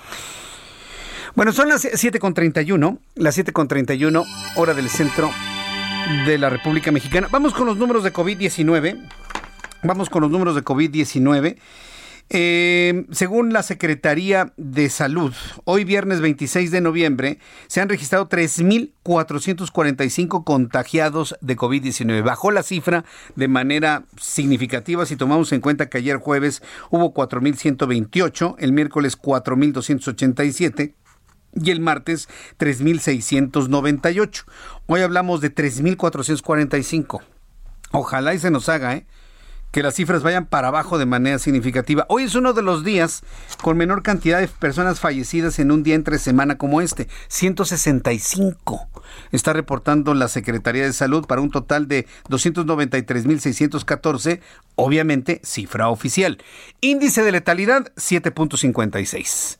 Bueno, son las 7.31, las 7.31, hora del centro de la República Mexicana. Vamos con los números de COVID-19. Vamos con los números de COVID-19. Eh, según la Secretaría de Salud, hoy viernes 26 de noviembre se han registrado 3.445 contagiados de COVID-19. Bajó la cifra de manera significativa si tomamos en cuenta que ayer jueves hubo 4.128, el miércoles 4.287 y el martes 3.698. Hoy hablamos de 3.445. Ojalá y se nos haga, ¿eh? Que las cifras vayan para abajo de manera significativa. Hoy es uno de los días con menor cantidad de personas fallecidas en un día entre semana como este, 165. Está reportando la Secretaría de Salud para un total de 293.614, obviamente cifra oficial. Índice de letalidad 7.56.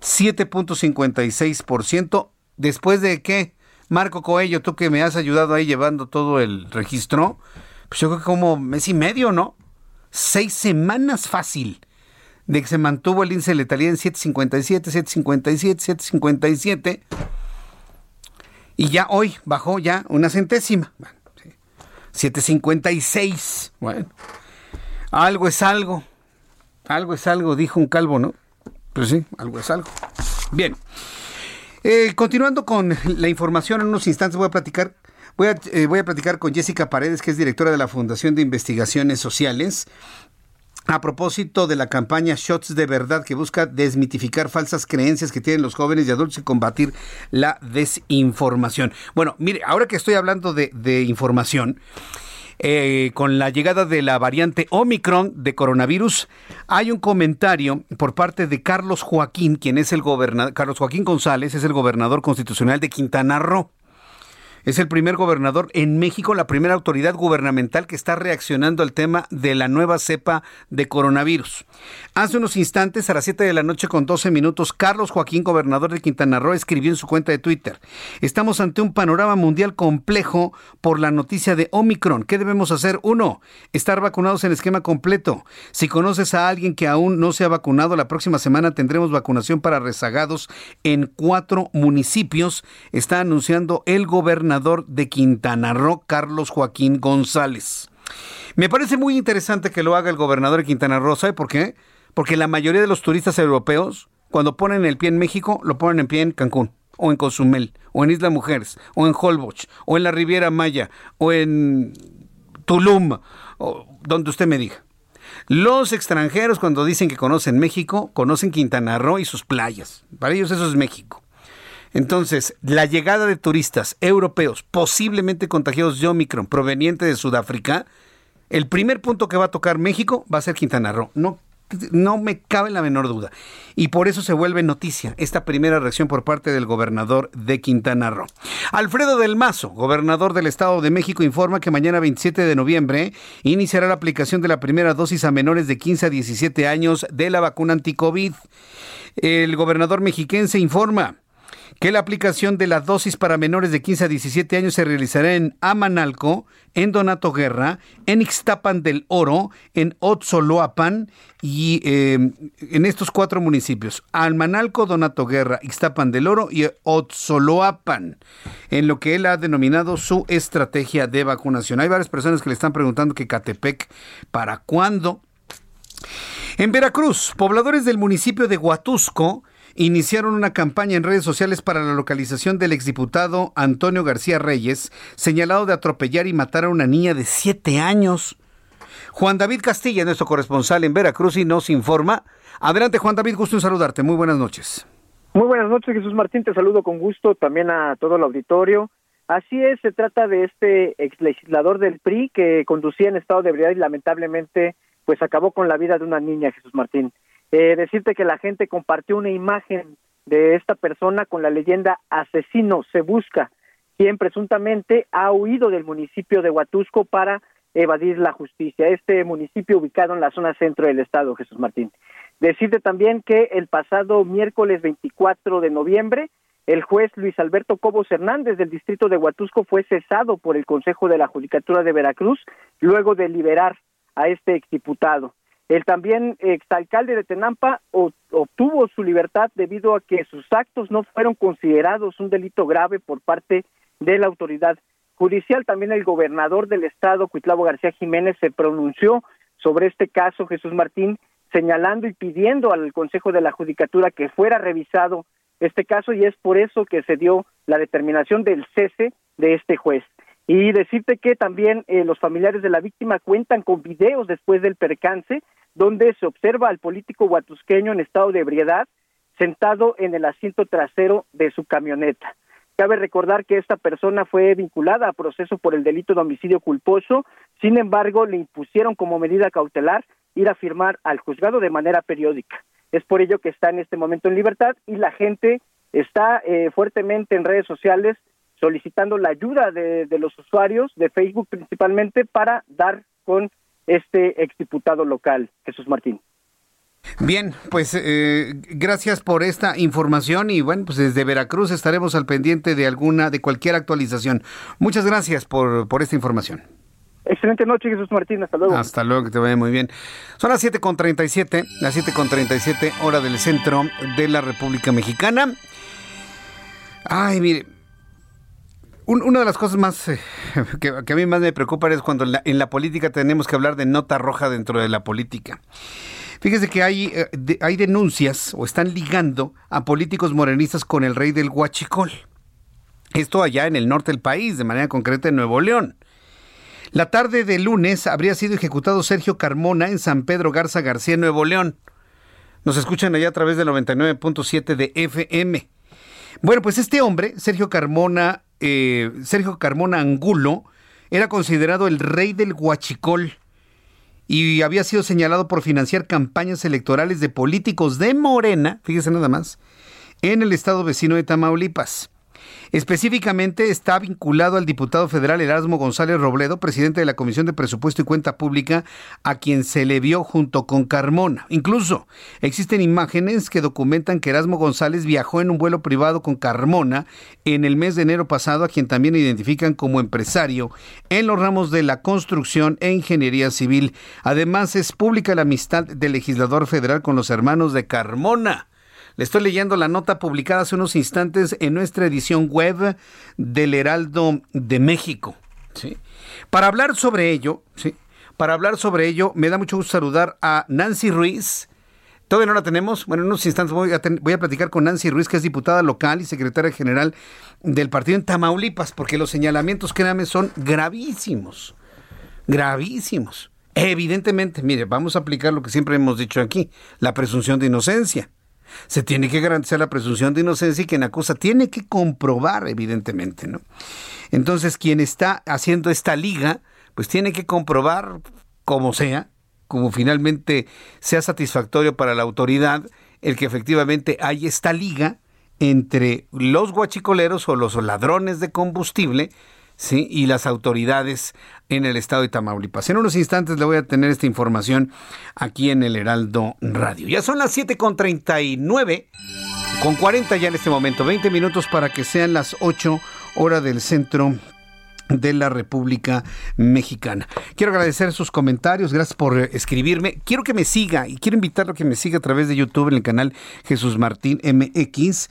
7.56%. ¿Después de qué? Marco Coello, tú que me has ayudado ahí llevando todo el registro, pues yo creo que como mes y medio, ¿no? Seis semanas fácil de que se mantuvo el índice de letalidad en 757, 757, 757. Y ya hoy bajó ya una centésima. 756. Bueno, algo es algo. Algo es algo, dijo un calvo, ¿no? Pues sí, algo es algo. Bien. Eh, continuando con la información, en unos instantes voy a platicar. Voy a, eh, voy a platicar con Jessica Paredes, que es directora de la Fundación de Investigaciones Sociales, a propósito de la campaña Shots de Verdad que busca desmitificar falsas creencias que tienen los jóvenes y adultos y combatir la desinformación. Bueno, mire, ahora que estoy hablando de, de información, eh, con la llegada de la variante Omicron de coronavirus, hay un comentario por parte de Carlos Joaquín, quien es el gobernador, Carlos Joaquín González, es el gobernador constitucional de Quintana Roo. Es el primer gobernador en México, la primera autoridad gubernamental que está reaccionando al tema de la nueva cepa de coronavirus. Hace unos instantes, a las 7 de la noche con 12 minutos, Carlos Joaquín, gobernador de Quintana Roo, escribió en su cuenta de Twitter, estamos ante un panorama mundial complejo por la noticia de Omicron. ¿Qué debemos hacer? Uno, estar vacunados en esquema completo. Si conoces a alguien que aún no se ha vacunado, la próxima semana tendremos vacunación para rezagados en cuatro municipios, está anunciando el gobernador de Quintana Roo, Carlos Joaquín González. Me parece muy interesante que lo haga el gobernador de Quintana Roo, ¿sabe por qué? Porque la mayoría de los turistas europeos, cuando ponen el pie en México, lo ponen en pie en Cancún, o en Cozumel, o en Isla Mujeres, o en Holbox, o en la Riviera Maya, o en Tulum, o donde usted me diga. Los extranjeros cuando dicen que conocen México, conocen Quintana Roo y sus playas. Para ellos eso es México. Entonces, la llegada de turistas europeos posiblemente contagiados de Omicron proveniente de Sudáfrica, el primer punto que va a tocar México va a ser Quintana Roo. No, no me cabe la menor duda. Y por eso se vuelve noticia esta primera reacción por parte del gobernador de Quintana Roo. Alfredo del Mazo, gobernador del Estado de México, informa que mañana 27 de noviembre iniciará la aplicación de la primera dosis a menores de 15 a 17 años de la vacuna anticovid. El gobernador mexiquense informa que la aplicación de la dosis para menores de 15 a 17 años se realizará en Amanalco, en Donato Guerra, en Ixtapan del Oro, en Otzoloapan y em, en estos cuatro municipios, Amanalco, Donato Guerra, Ixtapan del Oro y Otzoloapan, en lo que él ha denominado su estrategia de vacunación. Hay varias personas que le están preguntando que Catepec, ¿para cuándo? En Veracruz, pobladores del municipio de Huatusco iniciaron una campaña en redes sociales para la localización del exdiputado Antonio García Reyes, señalado de atropellar y matar a una niña de siete años. Juan David Castilla, nuestro corresponsal en Veracruz, y nos informa. Adelante, Juan David, gusto en saludarte. Muy buenas noches. Muy buenas noches, Jesús Martín. Te saludo con gusto también a todo el auditorio. Así es, se trata de este ex legislador del PRI que conducía en estado de ebriedad y lamentablemente pues acabó con la vida de una niña, Jesús Martín. Eh, decirte que la gente compartió una imagen de esta persona con la leyenda asesino se busca, quien presuntamente ha huido del municipio de Huatusco para evadir la justicia. Este municipio ubicado en la zona centro del estado, Jesús Martín. Decirte también que el pasado miércoles 24 de noviembre, el juez Luis Alberto Cobos Hernández del distrito de Huatusco fue cesado por el Consejo de la Judicatura de Veracruz luego de liberar a este exdiputado. El también exalcalde de Tenampa obtuvo su libertad debido a que sus actos no fueron considerados un delito grave por parte de la autoridad judicial. También el gobernador del estado, Cuitlavo García Jiménez, se pronunció sobre este caso, Jesús Martín, señalando y pidiendo al Consejo de la Judicatura que fuera revisado este caso y es por eso que se dio la determinación del cese de este juez. Y decirte que también eh, los familiares de la víctima cuentan con videos después del percance donde se observa al político huatusqueño en estado de ebriedad sentado en el asiento trasero de su camioneta. Cabe recordar que esta persona fue vinculada a proceso por el delito de homicidio culposo, sin embargo, le impusieron como medida cautelar ir a firmar al juzgado de manera periódica. Es por ello que está en este momento en libertad y la gente está eh, fuertemente en redes sociales solicitando la ayuda de, de los usuarios de Facebook principalmente para dar con este exdiputado local, Jesús Martín. Bien, pues eh, gracias por esta información y bueno, pues desde Veracruz estaremos al pendiente de alguna, de cualquier actualización. Muchas gracias por, por esta información. Excelente noche, Jesús Martín. Hasta luego. Hasta luego, que te vaya muy bien. Son las 7.37, las 7.37 hora del centro de la República Mexicana. Ay, mire, una de las cosas más eh, que, a mí más me preocupa es cuando en la, política tenemos que hablar de nota roja dentro de la política. Fíjese que hay, eh, hay denuncias o están ligando a políticos morenistas con el rey del Huachicol. Esto allá en el norte del país, de manera concreta en Nuevo León. La tarde de lunes habría sido ejecutado Sergio Carmona en San Pedro Garza García, Nuevo León. Nos escuchan allá a través del 99.7 de FM. Bueno, pues este hombre, Sergio Carmona, eh, Sergio Carmona Angulo, era considerado el rey del Huachicol y había sido señalado por financiar campañas electorales de políticos de Morena, fíjese nada más, en el estado vecino de Tamaulipas. Específicamente está vinculado al diputado federal Erasmo González Robledo, presidente de la Comisión de Presupuesto y Cuenta Pública, a quien se le vio junto con Carmona. Incluso existen imágenes que documentan que Erasmo González viajó en un vuelo privado con Carmona en el mes de enero pasado, a quien también identifican como empresario en los ramos de la construcción e ingeniería civil. Además, es pública la amistad del legislador federal con los hermanos de Carmona. Le estoy leyendo la nota publicada hace unos instantes en nuestra edición web del Heraldo de México. ¿sí? Para hablar sobre ello, ¿sí? para hablar sobre ello, me da mucho gusto saludar a Nancy Ruiz. Todavía no la tenemos. Bueno, en unos instantes voy a, voy a platicar con Nancy Ruiz, que es diputada local y secretaria general del partido en Tamaulipas, porque los señalamientos, créanme, son gravísimos. Gravísimos. Evidentemente, mire, vamos a aplicar lo que siempre hemos dicho aquí, la presunción de inocencia. Se tiene que garantizar la presunción de inocencia y quien acusa tiene que comprobar, evidentemente, ¿no? Entonces, quien está haciendo esta liga, pues tiene que comprobar, como sea, como finalmente sea satisfactorio para la autoridad, el que efectivamente hay esta liga entre los guachicoleros o los ladrones de combustible ¿sí? y las autoridades en el estado de Tamaulipas. En unos instantes le voy a tener esta información aquí en el Heraldo Radio. Ya son las 7.39, con 40 ya en este momento, 20 minutos para que sean las 8 horas del centro de la República Mexicana. Quiero agradecer sus comentarios, gracias por escribirme. Quiero que me siga y quiero invitarlo a que me siga a través de YouTube en el canal Jesús Martín MX.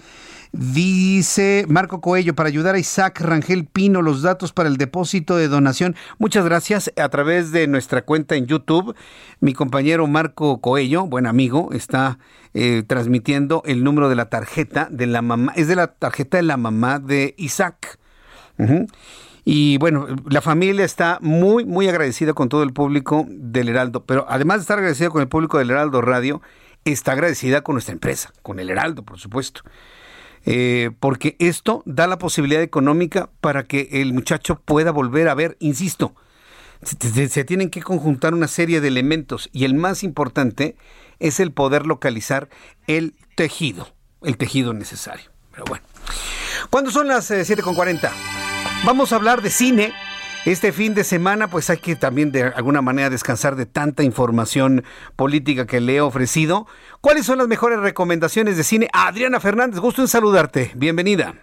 Dice Marco Coello, para ayudar a Isaac Rangel Pino, los datos para el depósito de donación. Muchas gracias. A través de nuestra cuenta en YouTube, mi compañero Marco Coello, buen amigo, está eh, transmitiendo el número de la tarjeta de la mamá. Es de la tarjeta de la mamá de Isaac. Y bueno, la familia está muy, muy agradecida con todo el público del Heraldo, pero además de estar agradecida con el público del Heraldo Radio, está agradecida con nuestra empresa, con el Heraldo, por supuesto. Eh, porque esto da la posibilidad económica para que el muchacho pueda volver a ver, insisto, se, tienen que conjuntar una serie de elementos y el más importante es el poder localizar el tejido, el tejido necesario. Pero bueno, ¿cuándo son las 7.40? Vamos a hablar de cine este fin de semana, pues hay que también de alguna manera descansar de tanta información política que le he ofrecido. ¿Cuáles son las mejores recomendaciones de cine? Adriana Fernández, gusto en saludarte. Bienvenida.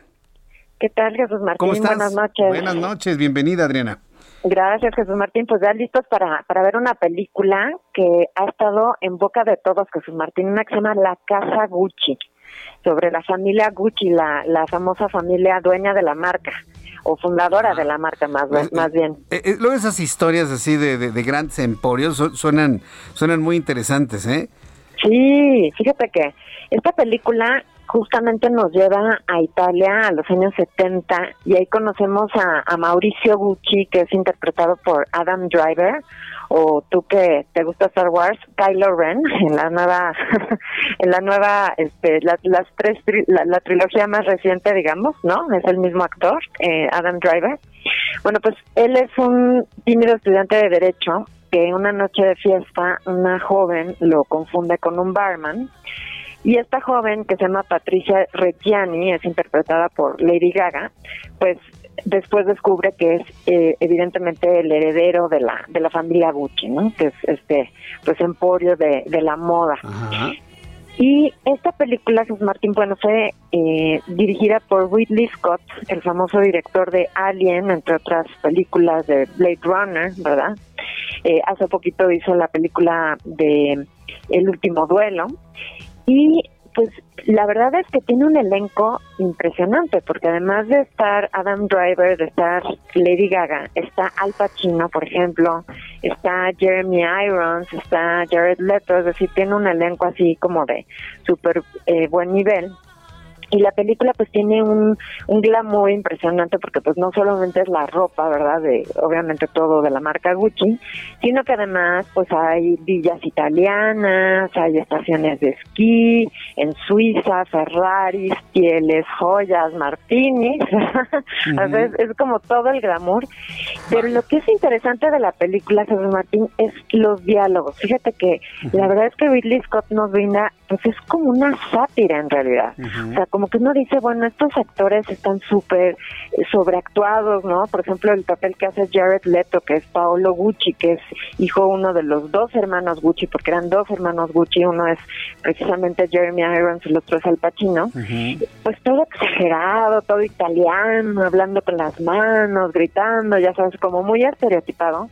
¿Qué tal, Jesús Martín? ¿Cómo estás? Buenas noches. Buenas noches, bienvenida, Adriana. Gracias, Jesús Martín. Pues ya listos para, para ver una película que ha estado en boca de todos, Jesús Martín, una que se llama La Casa Gucci, sobre la familia Gucci, la, la famosa familia dueña de la marca o fundadora de la marca más, más bien. Eh, eh, luego esas historias así de, de, grandes emporios suenan, suenan muy interesantes, ¿eh? Sí, fíjate que esta película justamente nos lleva a Italia a los años 70 y ahí conocemos a, a Mauricio Gucci, que es interpretado por Adam Driver, o tú que te gusta Star Wars, Kylo Ren en la nueva, en la nueva, este, las tres, la, trilogía más reciente, digamos, ¿no? Es el mismo actor, eh, Adam Driver. Bueno, pues él es un tímido estudiante de derecho que en una noche de fiesta una joven lo confunde con un barman y esta joven que se llama Patricia Reggiani es interpretada por Lady Gaga, pues después descubre que es eh, evidentemente el heredero de la de la familia Gucci, ¿no? Que es este pues emporio de, de la moda. Y esta película, Jesús Martín, bueno, fue eh, dirigida por Ridley Scott, el famoso director de Alien, entre otras películas de Blade Runner, ¿verdad? Eh, hace poquito hizo la película de El último duelo. Y pues la verdad es que tiene un elenco impresionante, porque además de estar Adam Driver, de estar Lady Gaga, está Al Pacino, por ejemplo, está Jeremy Irons, está Jared Leto, es decir, tiene un elenco así como de súper eh, buen nivel y la película pues tiene un, un glamour impresionante porque pues no solamente es la ropa, ¿verdad? De obviamente todo de la marca Gucci, sino que además pues hay villas italianas, hay estaciones de esquí en Suiza, Ferraris, pieles, joyas, martinis, es, como todo el glamour. Pero lo que es interesante de la película, Jesús Martín, es los diálogos. Fíjate que la verdad es que Ridley Scott nos brinda, pues es como una sátira en realidad. O sea, como que uno dice, bueno, estos actores están súper sobreactuados, ¿no? Por ejemplo, el papel que hace Jared Leto, que es Paolo Gucci, que es hijo uno de los dos hermanos Gucci, porque eran dos hermanos Gucci, uno es precisamente Jeremy Irons y el otro es Al Pacino. Pues todo exagerado, todo italiano, hablando con las manos, gritando, ya sabes, como muy estereotipado.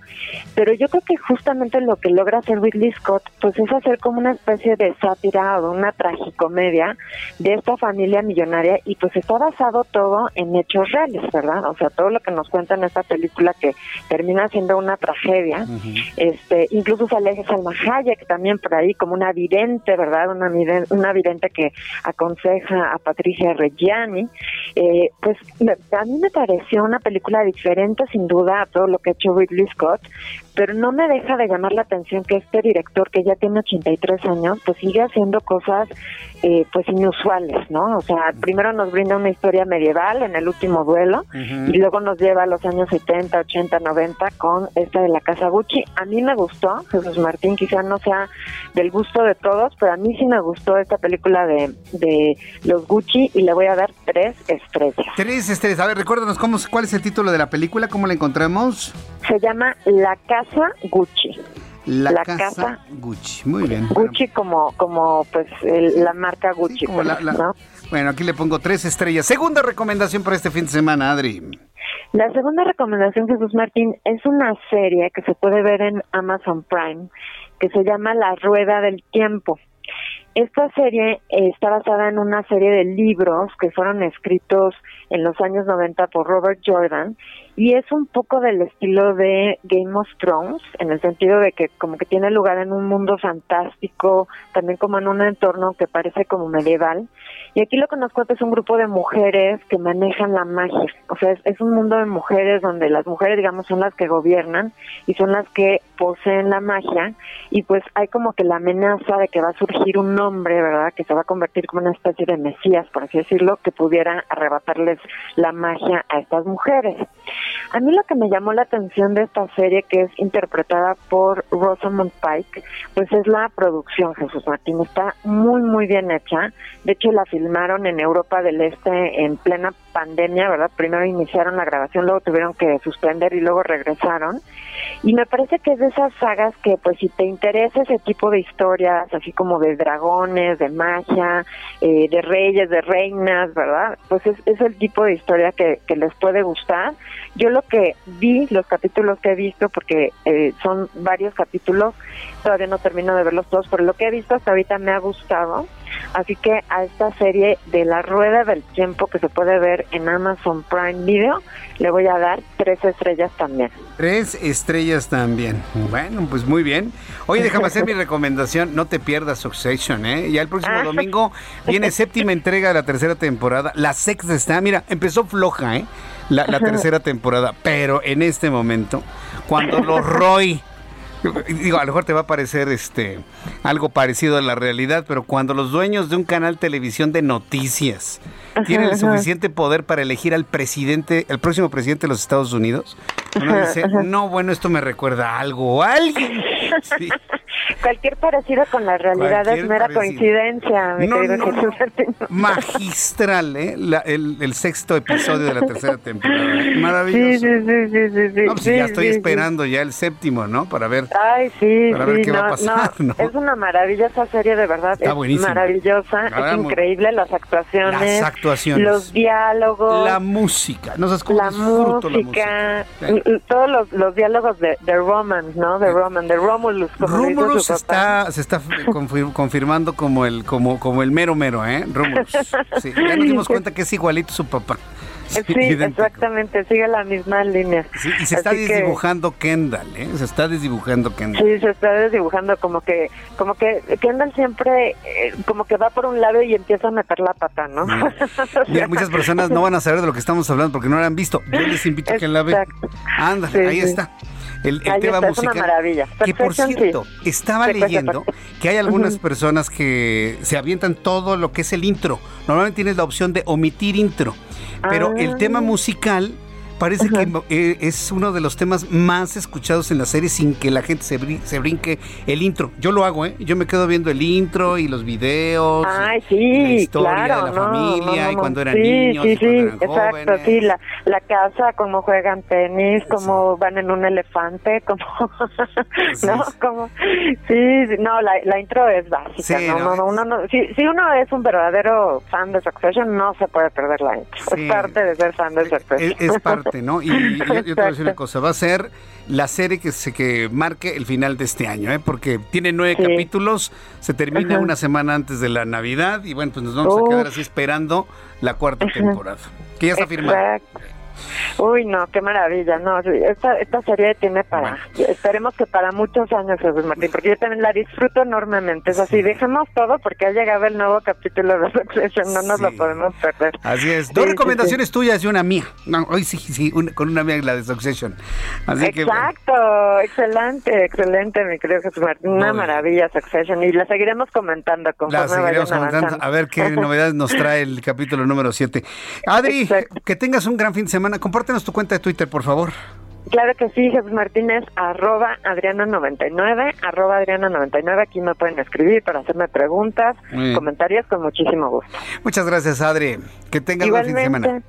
Pero yo creo que justamente lo que logra hacer Ridley Scott, pues es hacer como una especie de sátira o una tragicomedia de esta familia millonaria y pues está basado todo en hechos reales, ¿verdad? O sea, todo lo que nos cuenta en esta película que termina siendo una tragedia. Este, incluso sale Salma Hayek también por ahí como una vidente, ¿verdad? Una, una vidente que aconseja a Patricia Reggiani. Eh, pues a mí me pareció una película diferente sin duda a todo lo que ha hecho Ridley Scott, pero no me deja de llamar la atención que este director que ya tiene 83 años pues sigue haciendo cosas eh, pues inusuales, ¿no? O sea, primero nos brinda una historia medieval en el último duelo y luego nos lleva a los años 70, 80, 90 con esta de la Casa Gucci. A mí me gustó, Jesús Martín quizá no sea del gusto de todos, pero a mí sí me gustó esta película de, de los Gucci y le voy a dar tres estrellas. Tres estrellas. A ver, recuérdanos cómo, cuál es el título de la película, cómo la encontramos. Se llama La Casa Gucci. La, casa, Gucci, muy bien. Gucci como, como pues la marca Gucci. Pues, bueno, aquí le pongo tres estrellas. Segunda recomendación para este fin de semana, Adri. La segunda recomendación, Jesús Martín, es una serie que se puede ver en Amazon Prime, que se llama La Rueda del Tiempo. Esta serie está basada en una serie de libros que fueron escritos en los años 90 por Robert Jordan y es un poco del estilo de Game of Thrones, en el sentido de que como que tiene lugar en un mundo fantástico, también como en un entorno que parece como medieval. Y aquí lo que nos cuenta es un grupo de mujeres que manejan la magia. O sea, es, un mundo de mujeres donde las mujeres, digamos, son las que gobiernan y son las que poseen la magia. Y pues hay como que la amenaza de que va a surgir un hombre, ¿verdad? Que se va a convertir como una especie de mesías, por así decirlo, que pudiera arrebatarles la magia a estas mujeres. A mí lo que me llamó la atención de esta serie, que es interpretada por Rosamund Pike, pues es la producción, Jesús Martín. Está muy, muy bien hecha. De hecho, la filmaron en Europa del Este en plena pandemia, ¿verdad? Primero iniciaron la grabación, luego tuvieron que suspender y luego regresaron. Y me parece que es de esas sagas que, pues, si te interesa ese tipo de historias, así como de dragones, de magia, eh, de reyes, de reinas, ¿verdad? Pues es, es el tipo de historia que, que les puede gustar. Yo lo que vi, los capítulos que he visto, porque eh, son varios capítulos, todavía no termino de verlos todos, pero lo que he visto hasta ahorita me ha gustado. Así que a esta serie de La Rueda del Tiempo que se puede ver en Amazon Prime Video, le voy a dar tres estrellas también. Tres estrellas también. Bueno, pues muy bien. Oye, déjame hacer mi recomendación. No te pierdas Succession, ¿eh? Ya el próximo ah. domingo viene séptima entrega de la tercera temporada. La sexta está, mira, empezó floja, ¿eh? La, la tercera temporada. Pero en este momento, cuando los Roy digo, a lo mejor te va a parecer este algo parecido a la realidad, pero cuando los dueños de un canal televisión de noticias tienen el suficiente poder para elegir al presidente, el próximo presidente de los Estados Unidos, uno dice, no, bueno, esto me recuerda a algo, a alguien. Cualquier parecido con la realidad es mera coincidencia, mi Magistral, ¿eh? el, sexto episodio de la tercera temporada. Maravilloso. Sí, sí, sí, sí, sí, pues ya estoy esperando ya el séptimo, ¿no? Para ver. Ay, sí, para ver qué va a pasar, ¿no? Es una maravillosa serie, de verdad. Está es maravillosa, es increíble las actuaciones. Las actuaciones. Los diálogos. La música. No sabes la música. La música. Todos los, los diálogos de, de Roman, ¿no? De Roman, de Romulus. Como Romulus está, se está confirmando como el, como, como el mero mero, ¿eh? Romulus. Sí, ya nos dimos cuenta que es igualito su papá. Sí, exactamente, sigue la misma línea. Sí, y se está desdibujando Kendall, ¿eh? Se está desdibujando Kendall. Sí, se está desdibujando como que, como que Kendall siempre, eh, como que va por un lado y empieza a meter la pata, ¿no? Mira, muchas personas no van a saber de lo que estamos hablando porque no lo han visto. Yo les invito a que la vean. Ándale, ahí está. El, tema musical. Es una maravilla. que por cierto, estaba leyendo que hay algunas personas que se avientan todo lo que es el intro. Normalmente tienes la opción de omitir intro, pero el tema ah. musical parece que eh, es uno de los temas más escuchados en la serie sin que la gente se, se brinque el intro. Yo lo hago, ¿eh? Yo me quedo viendo el intro y los videos. Ay, sí, la historia de la familia y cuando eran niños. Sí, y cuando eran exacto, sí, la, la casa, cómo juegan tenis, cómo van en un elefante, como, ¿no? Como, sí, no, la, la intro es básica, no, no, uno no, si, si uno es un verdadero fan de Succession, no se puede perder la intro. Es parte de ser fan de Succession. es parte ¿no? Y, yo, te voy a decir una cosa, va a ser la serie que se que marque el final de este año, ¿eh? Porque tiene nueve capítulos, se termina una semana antes de la Navidad y bueno, pues nos vamos a quedar así esperando la cuarta temporada, que ya está firmada. Uy, no, qué maravilla. No, esta, esta serie tiene para, esperemos que para muchos años, Jesús Martín, porque yo también la disfruto enormemente. Es así, dejemos todo porque ha llegado el nuevo capítulo de Succession, no nos lo podemos perder. Así es. Dos recomendaciones tuyas y una mía. No, hoy sí, sí, con una mía la de Succession. Así Exacto, excelente, excelente, mi querido Jesús Martín. Una maravilla Succession y la seguiremos comentando conforme la seguiremos comentando. A ver qué novedades nos trae el capítulo número 7. Adri, que tengas un gran fin de semana Compártenos tu cuenta de Twitter, por favor. Claro que sí, Jesús Martínez, arroba Adriana99, arroba Adriana99, aquí me pueden escribir para hacerme preguntas, comentarios con muchísimo gusto. Muchas gracias, Adri. Que tengas buen fin de semana.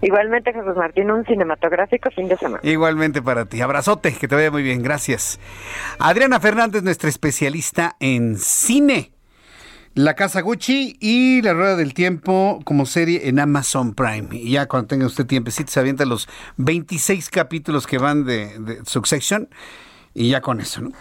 Igualmente, Jesús Martín, un cinematográfico fin de semana. Igualmente para ti. Abrazote, que te vaya muy bien. Gracias. Adriana Fernández, nuestra especialista en cine. La Casa Gucci y La Rueda del Tiempo como serie en Amazon Prime. Y ya cuando tenga usted tiempecito se avienta los 26 capítulos que van de, Succession y ya con eso, ¿no?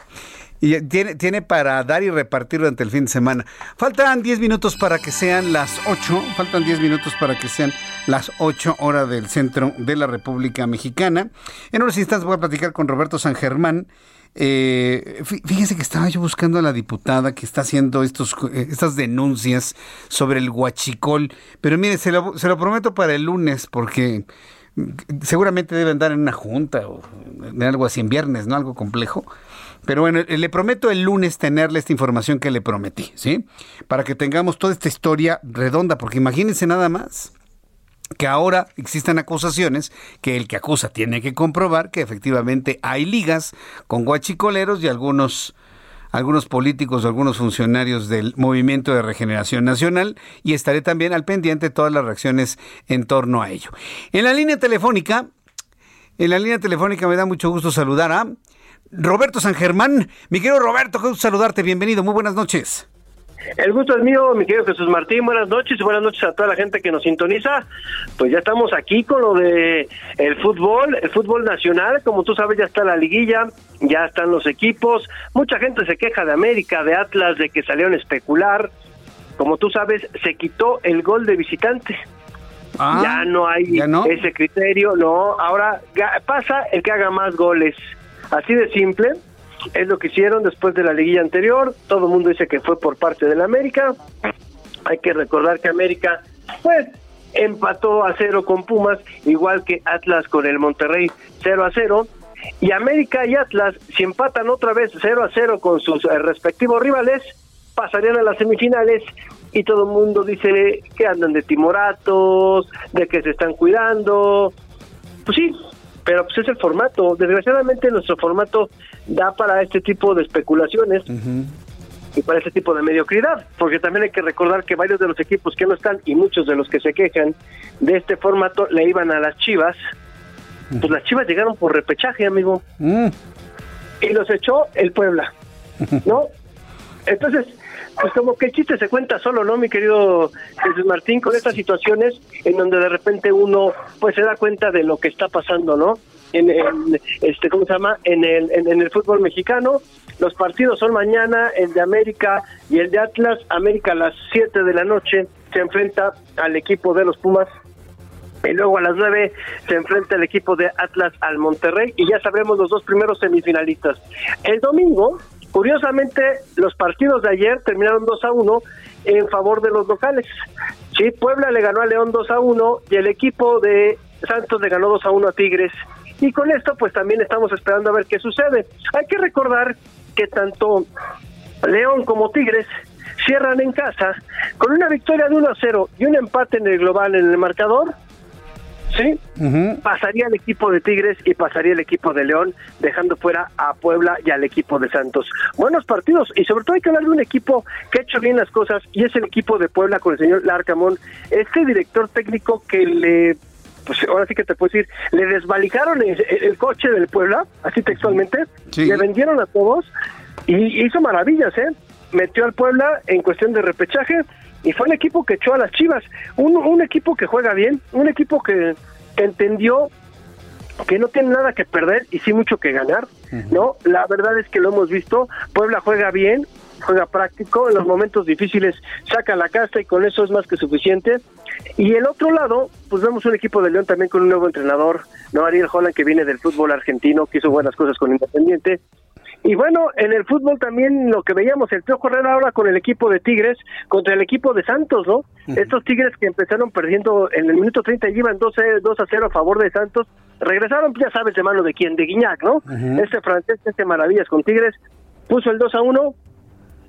Y tiene, tiene para dar y repartir durante el fin de semana. Faltan 10 minutos para que sean las 8. Faltan 10 minutos para que sean las 8 horas del centro de la República Mexicana. En unos instantes voy a platicar con Roberto San Germán eh, fíjese que estaba yo buscando a la diputada que está haciendo estos, eh, estas denuncias sobre el huachicol, pero mire, se lo, se lo prometo para el lunes porque seguramente debe andar en una junta o en algo así en viernes, ¿no? Algo complejo. Pero bueno, le prometo el lunes tenerle esta información que le prometí, ¿sí? Para que tengamos toda esta historia redonda, porque imagínense nada más que ahora existen acusaciones que el que acusa tiene que comprobar que efectivamente hay ligas con guachicoleros y algunos algunos políticos algunos funcionarios del Movimiento de Regeneración Nacional y estaré también al pendiente de todas las reacciones en torno a ello. En la línea telefónica, en la línea telefónica me da mucho gusto saludar a Roberto San Germán. Mi querido Roberto, qué gusto saludarte, bienvenido, muy buenas noches. El gusto es mío, mi querido Jesús Martín. Buenas noches y buenas noches a toda la gente que nos sintoniza. Pues ya estamos aquí con lo de el fútbol, el fútbol nacional. Como tú sabes, ya está la liguilla, ya están los equipos. Mucha gente se queja de América, de Atlas, de que salieron a especular. Como tú sabes, se quitó el gol de visitante. Ah, ya no hay ese criterio, no. Ahora pasa el que haga más goles. Así de simple es lo que hicieron después de la liguilla anterior. Todo el mundo dice que fue por parte del América. Hay que recordar que América, pues, empató a cero con Pumas, igual que Atlas con el Monterrey 0 a 0. Y América y Atlas, si empatan otra vez 0 a 0 con sus eh, respectivos rivales, pasarían a las semifinales y todo el mundo dice que andan de timoratos, de que se están cuidando. Pues sí, pero pues es el formato. Desgraciadamente nuestro formato da para este tipo de especulaciones y para este tipo de mediocridad, porque también hay que recordar que varios de los equipos que no están y muchos de los que se quejan de este formato le iban a las Chivas, pues las Chivas llegaron por repechaje, amigo. Y los echó el Puebla, ¿no? Entonces, pues como que el chiste se cuenta solo, ¿no, mi querido Jesús Martín? Con estas situaciones en donde de repente uno pues se da cuenta de lo que está pasando, ¿no? En, este, ¿cómo se llama? En el, en, el fútbol mexicano. Los partidos son mañana, el de América y el de Atlas. América a las 7 de la noche se enfrenta al equipo de los Pumas y luego a las 9 se enfrenta el equipo de Atlas al Monterrey y ya sabremos los dos primeros semifinalistas. El domingo Curiosamente, los partidos de ayer terminaron 2 a 1 en favor de los locales. Sí, Puebla le ganó a León 2 a 1 y el equipo de Santos le ganó 2 a 1 a Tigres. Y con esto, pues también estamos esperando a ver qué sucede. Hay que recordar que tanto León como Tigres cierran en casa con una victoria de 1 a 0 y un empate en el global en el marcador Sí, pasaría el equipo de Tigres y pasaría el equipo de León, dejando fuera a Puebla y al equipo de Santos. Buenos partidos y sobre todo hay que hablar de un equipo que ha hecho bien las cosas y es el equipo de Puebla con el señor Larcamón, este director técnico que le pues ahora sí que te puedo decir, le desvalijaron el, coche del Puebla, así textualmente, le vendieron a todos y hizo maravillas, ¿eh? Metió al Puebla en cuestión de repechaje, y fue el equipo que echó a las Chivas, un, un equipo que juega bien, un equipo que, entendió que no tiene nada que perder y sí mucho que ganar, ¿no? La verdad es que lo hemos visto, Puebla juega bien, juega práctico, en los momentos difíciles saca la casta y con eso es más que suficiente. Y el otro lado, pues vemos un equipo de León también con un nuevo entrenador, ¿no? Ariel Holland que viene del fútbol argentino, que hizo buenas cosas con Independiente, y bueno, en el fútbol también lo que veíamos, el Piojo Herrera ahora con el equipo de Tigres contra el equipo de Santos, ¿no? Estos Tigres que empezaron perdiendo en el minuto 30 y iban 2 a 0 a favor de Santos, regresaron, ya sabes, de mano de quién, de Guiñac, ¿no? Este francés, este maravillas con Tigres, puso el 2 a 1.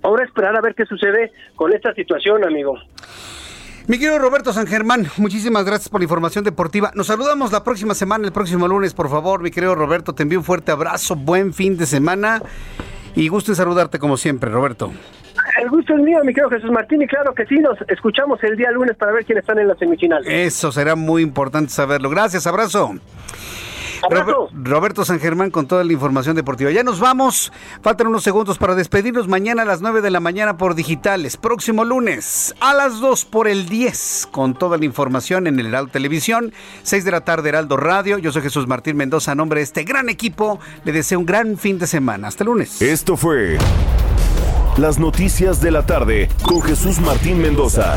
Ahora esperar a ver qué sucede con esta situación, amigo. Mi querido Roberto San Germán, muchísimas gracias por la información deportiva. Nos saludamos la próxima semana, el próximo lunes, por favor. Mi querido Roberto, te envío un fuerte abrazo, buen fin de semana y gusto en saludarte como siempre, Roberto. El gusto es mío, mi querido Jesús Martín, y claro que sí, nos escuchamos el día lunes para ver quiénes están en la semifinal. Eso será muy importante saberlo. Gracias, abrazo. Roberto San Germán con toda la información deportiva. Ya nos vamos. Faltan unos segundos para despedirnos. Mañana a las 9 de la mañana por digitales. Próximo lunes a las 2 por el 10 con toda la información en el Heraldo Televisión. 6 de la tarde Heraldo Radio. Yo soy Jesús Martín Mendoza. A nombre de este gran equipo le deseo un gran fin de semana. Hasta el lunes. Esto fue Las Noticias de la Tarde con Jesús Martín Mendoza.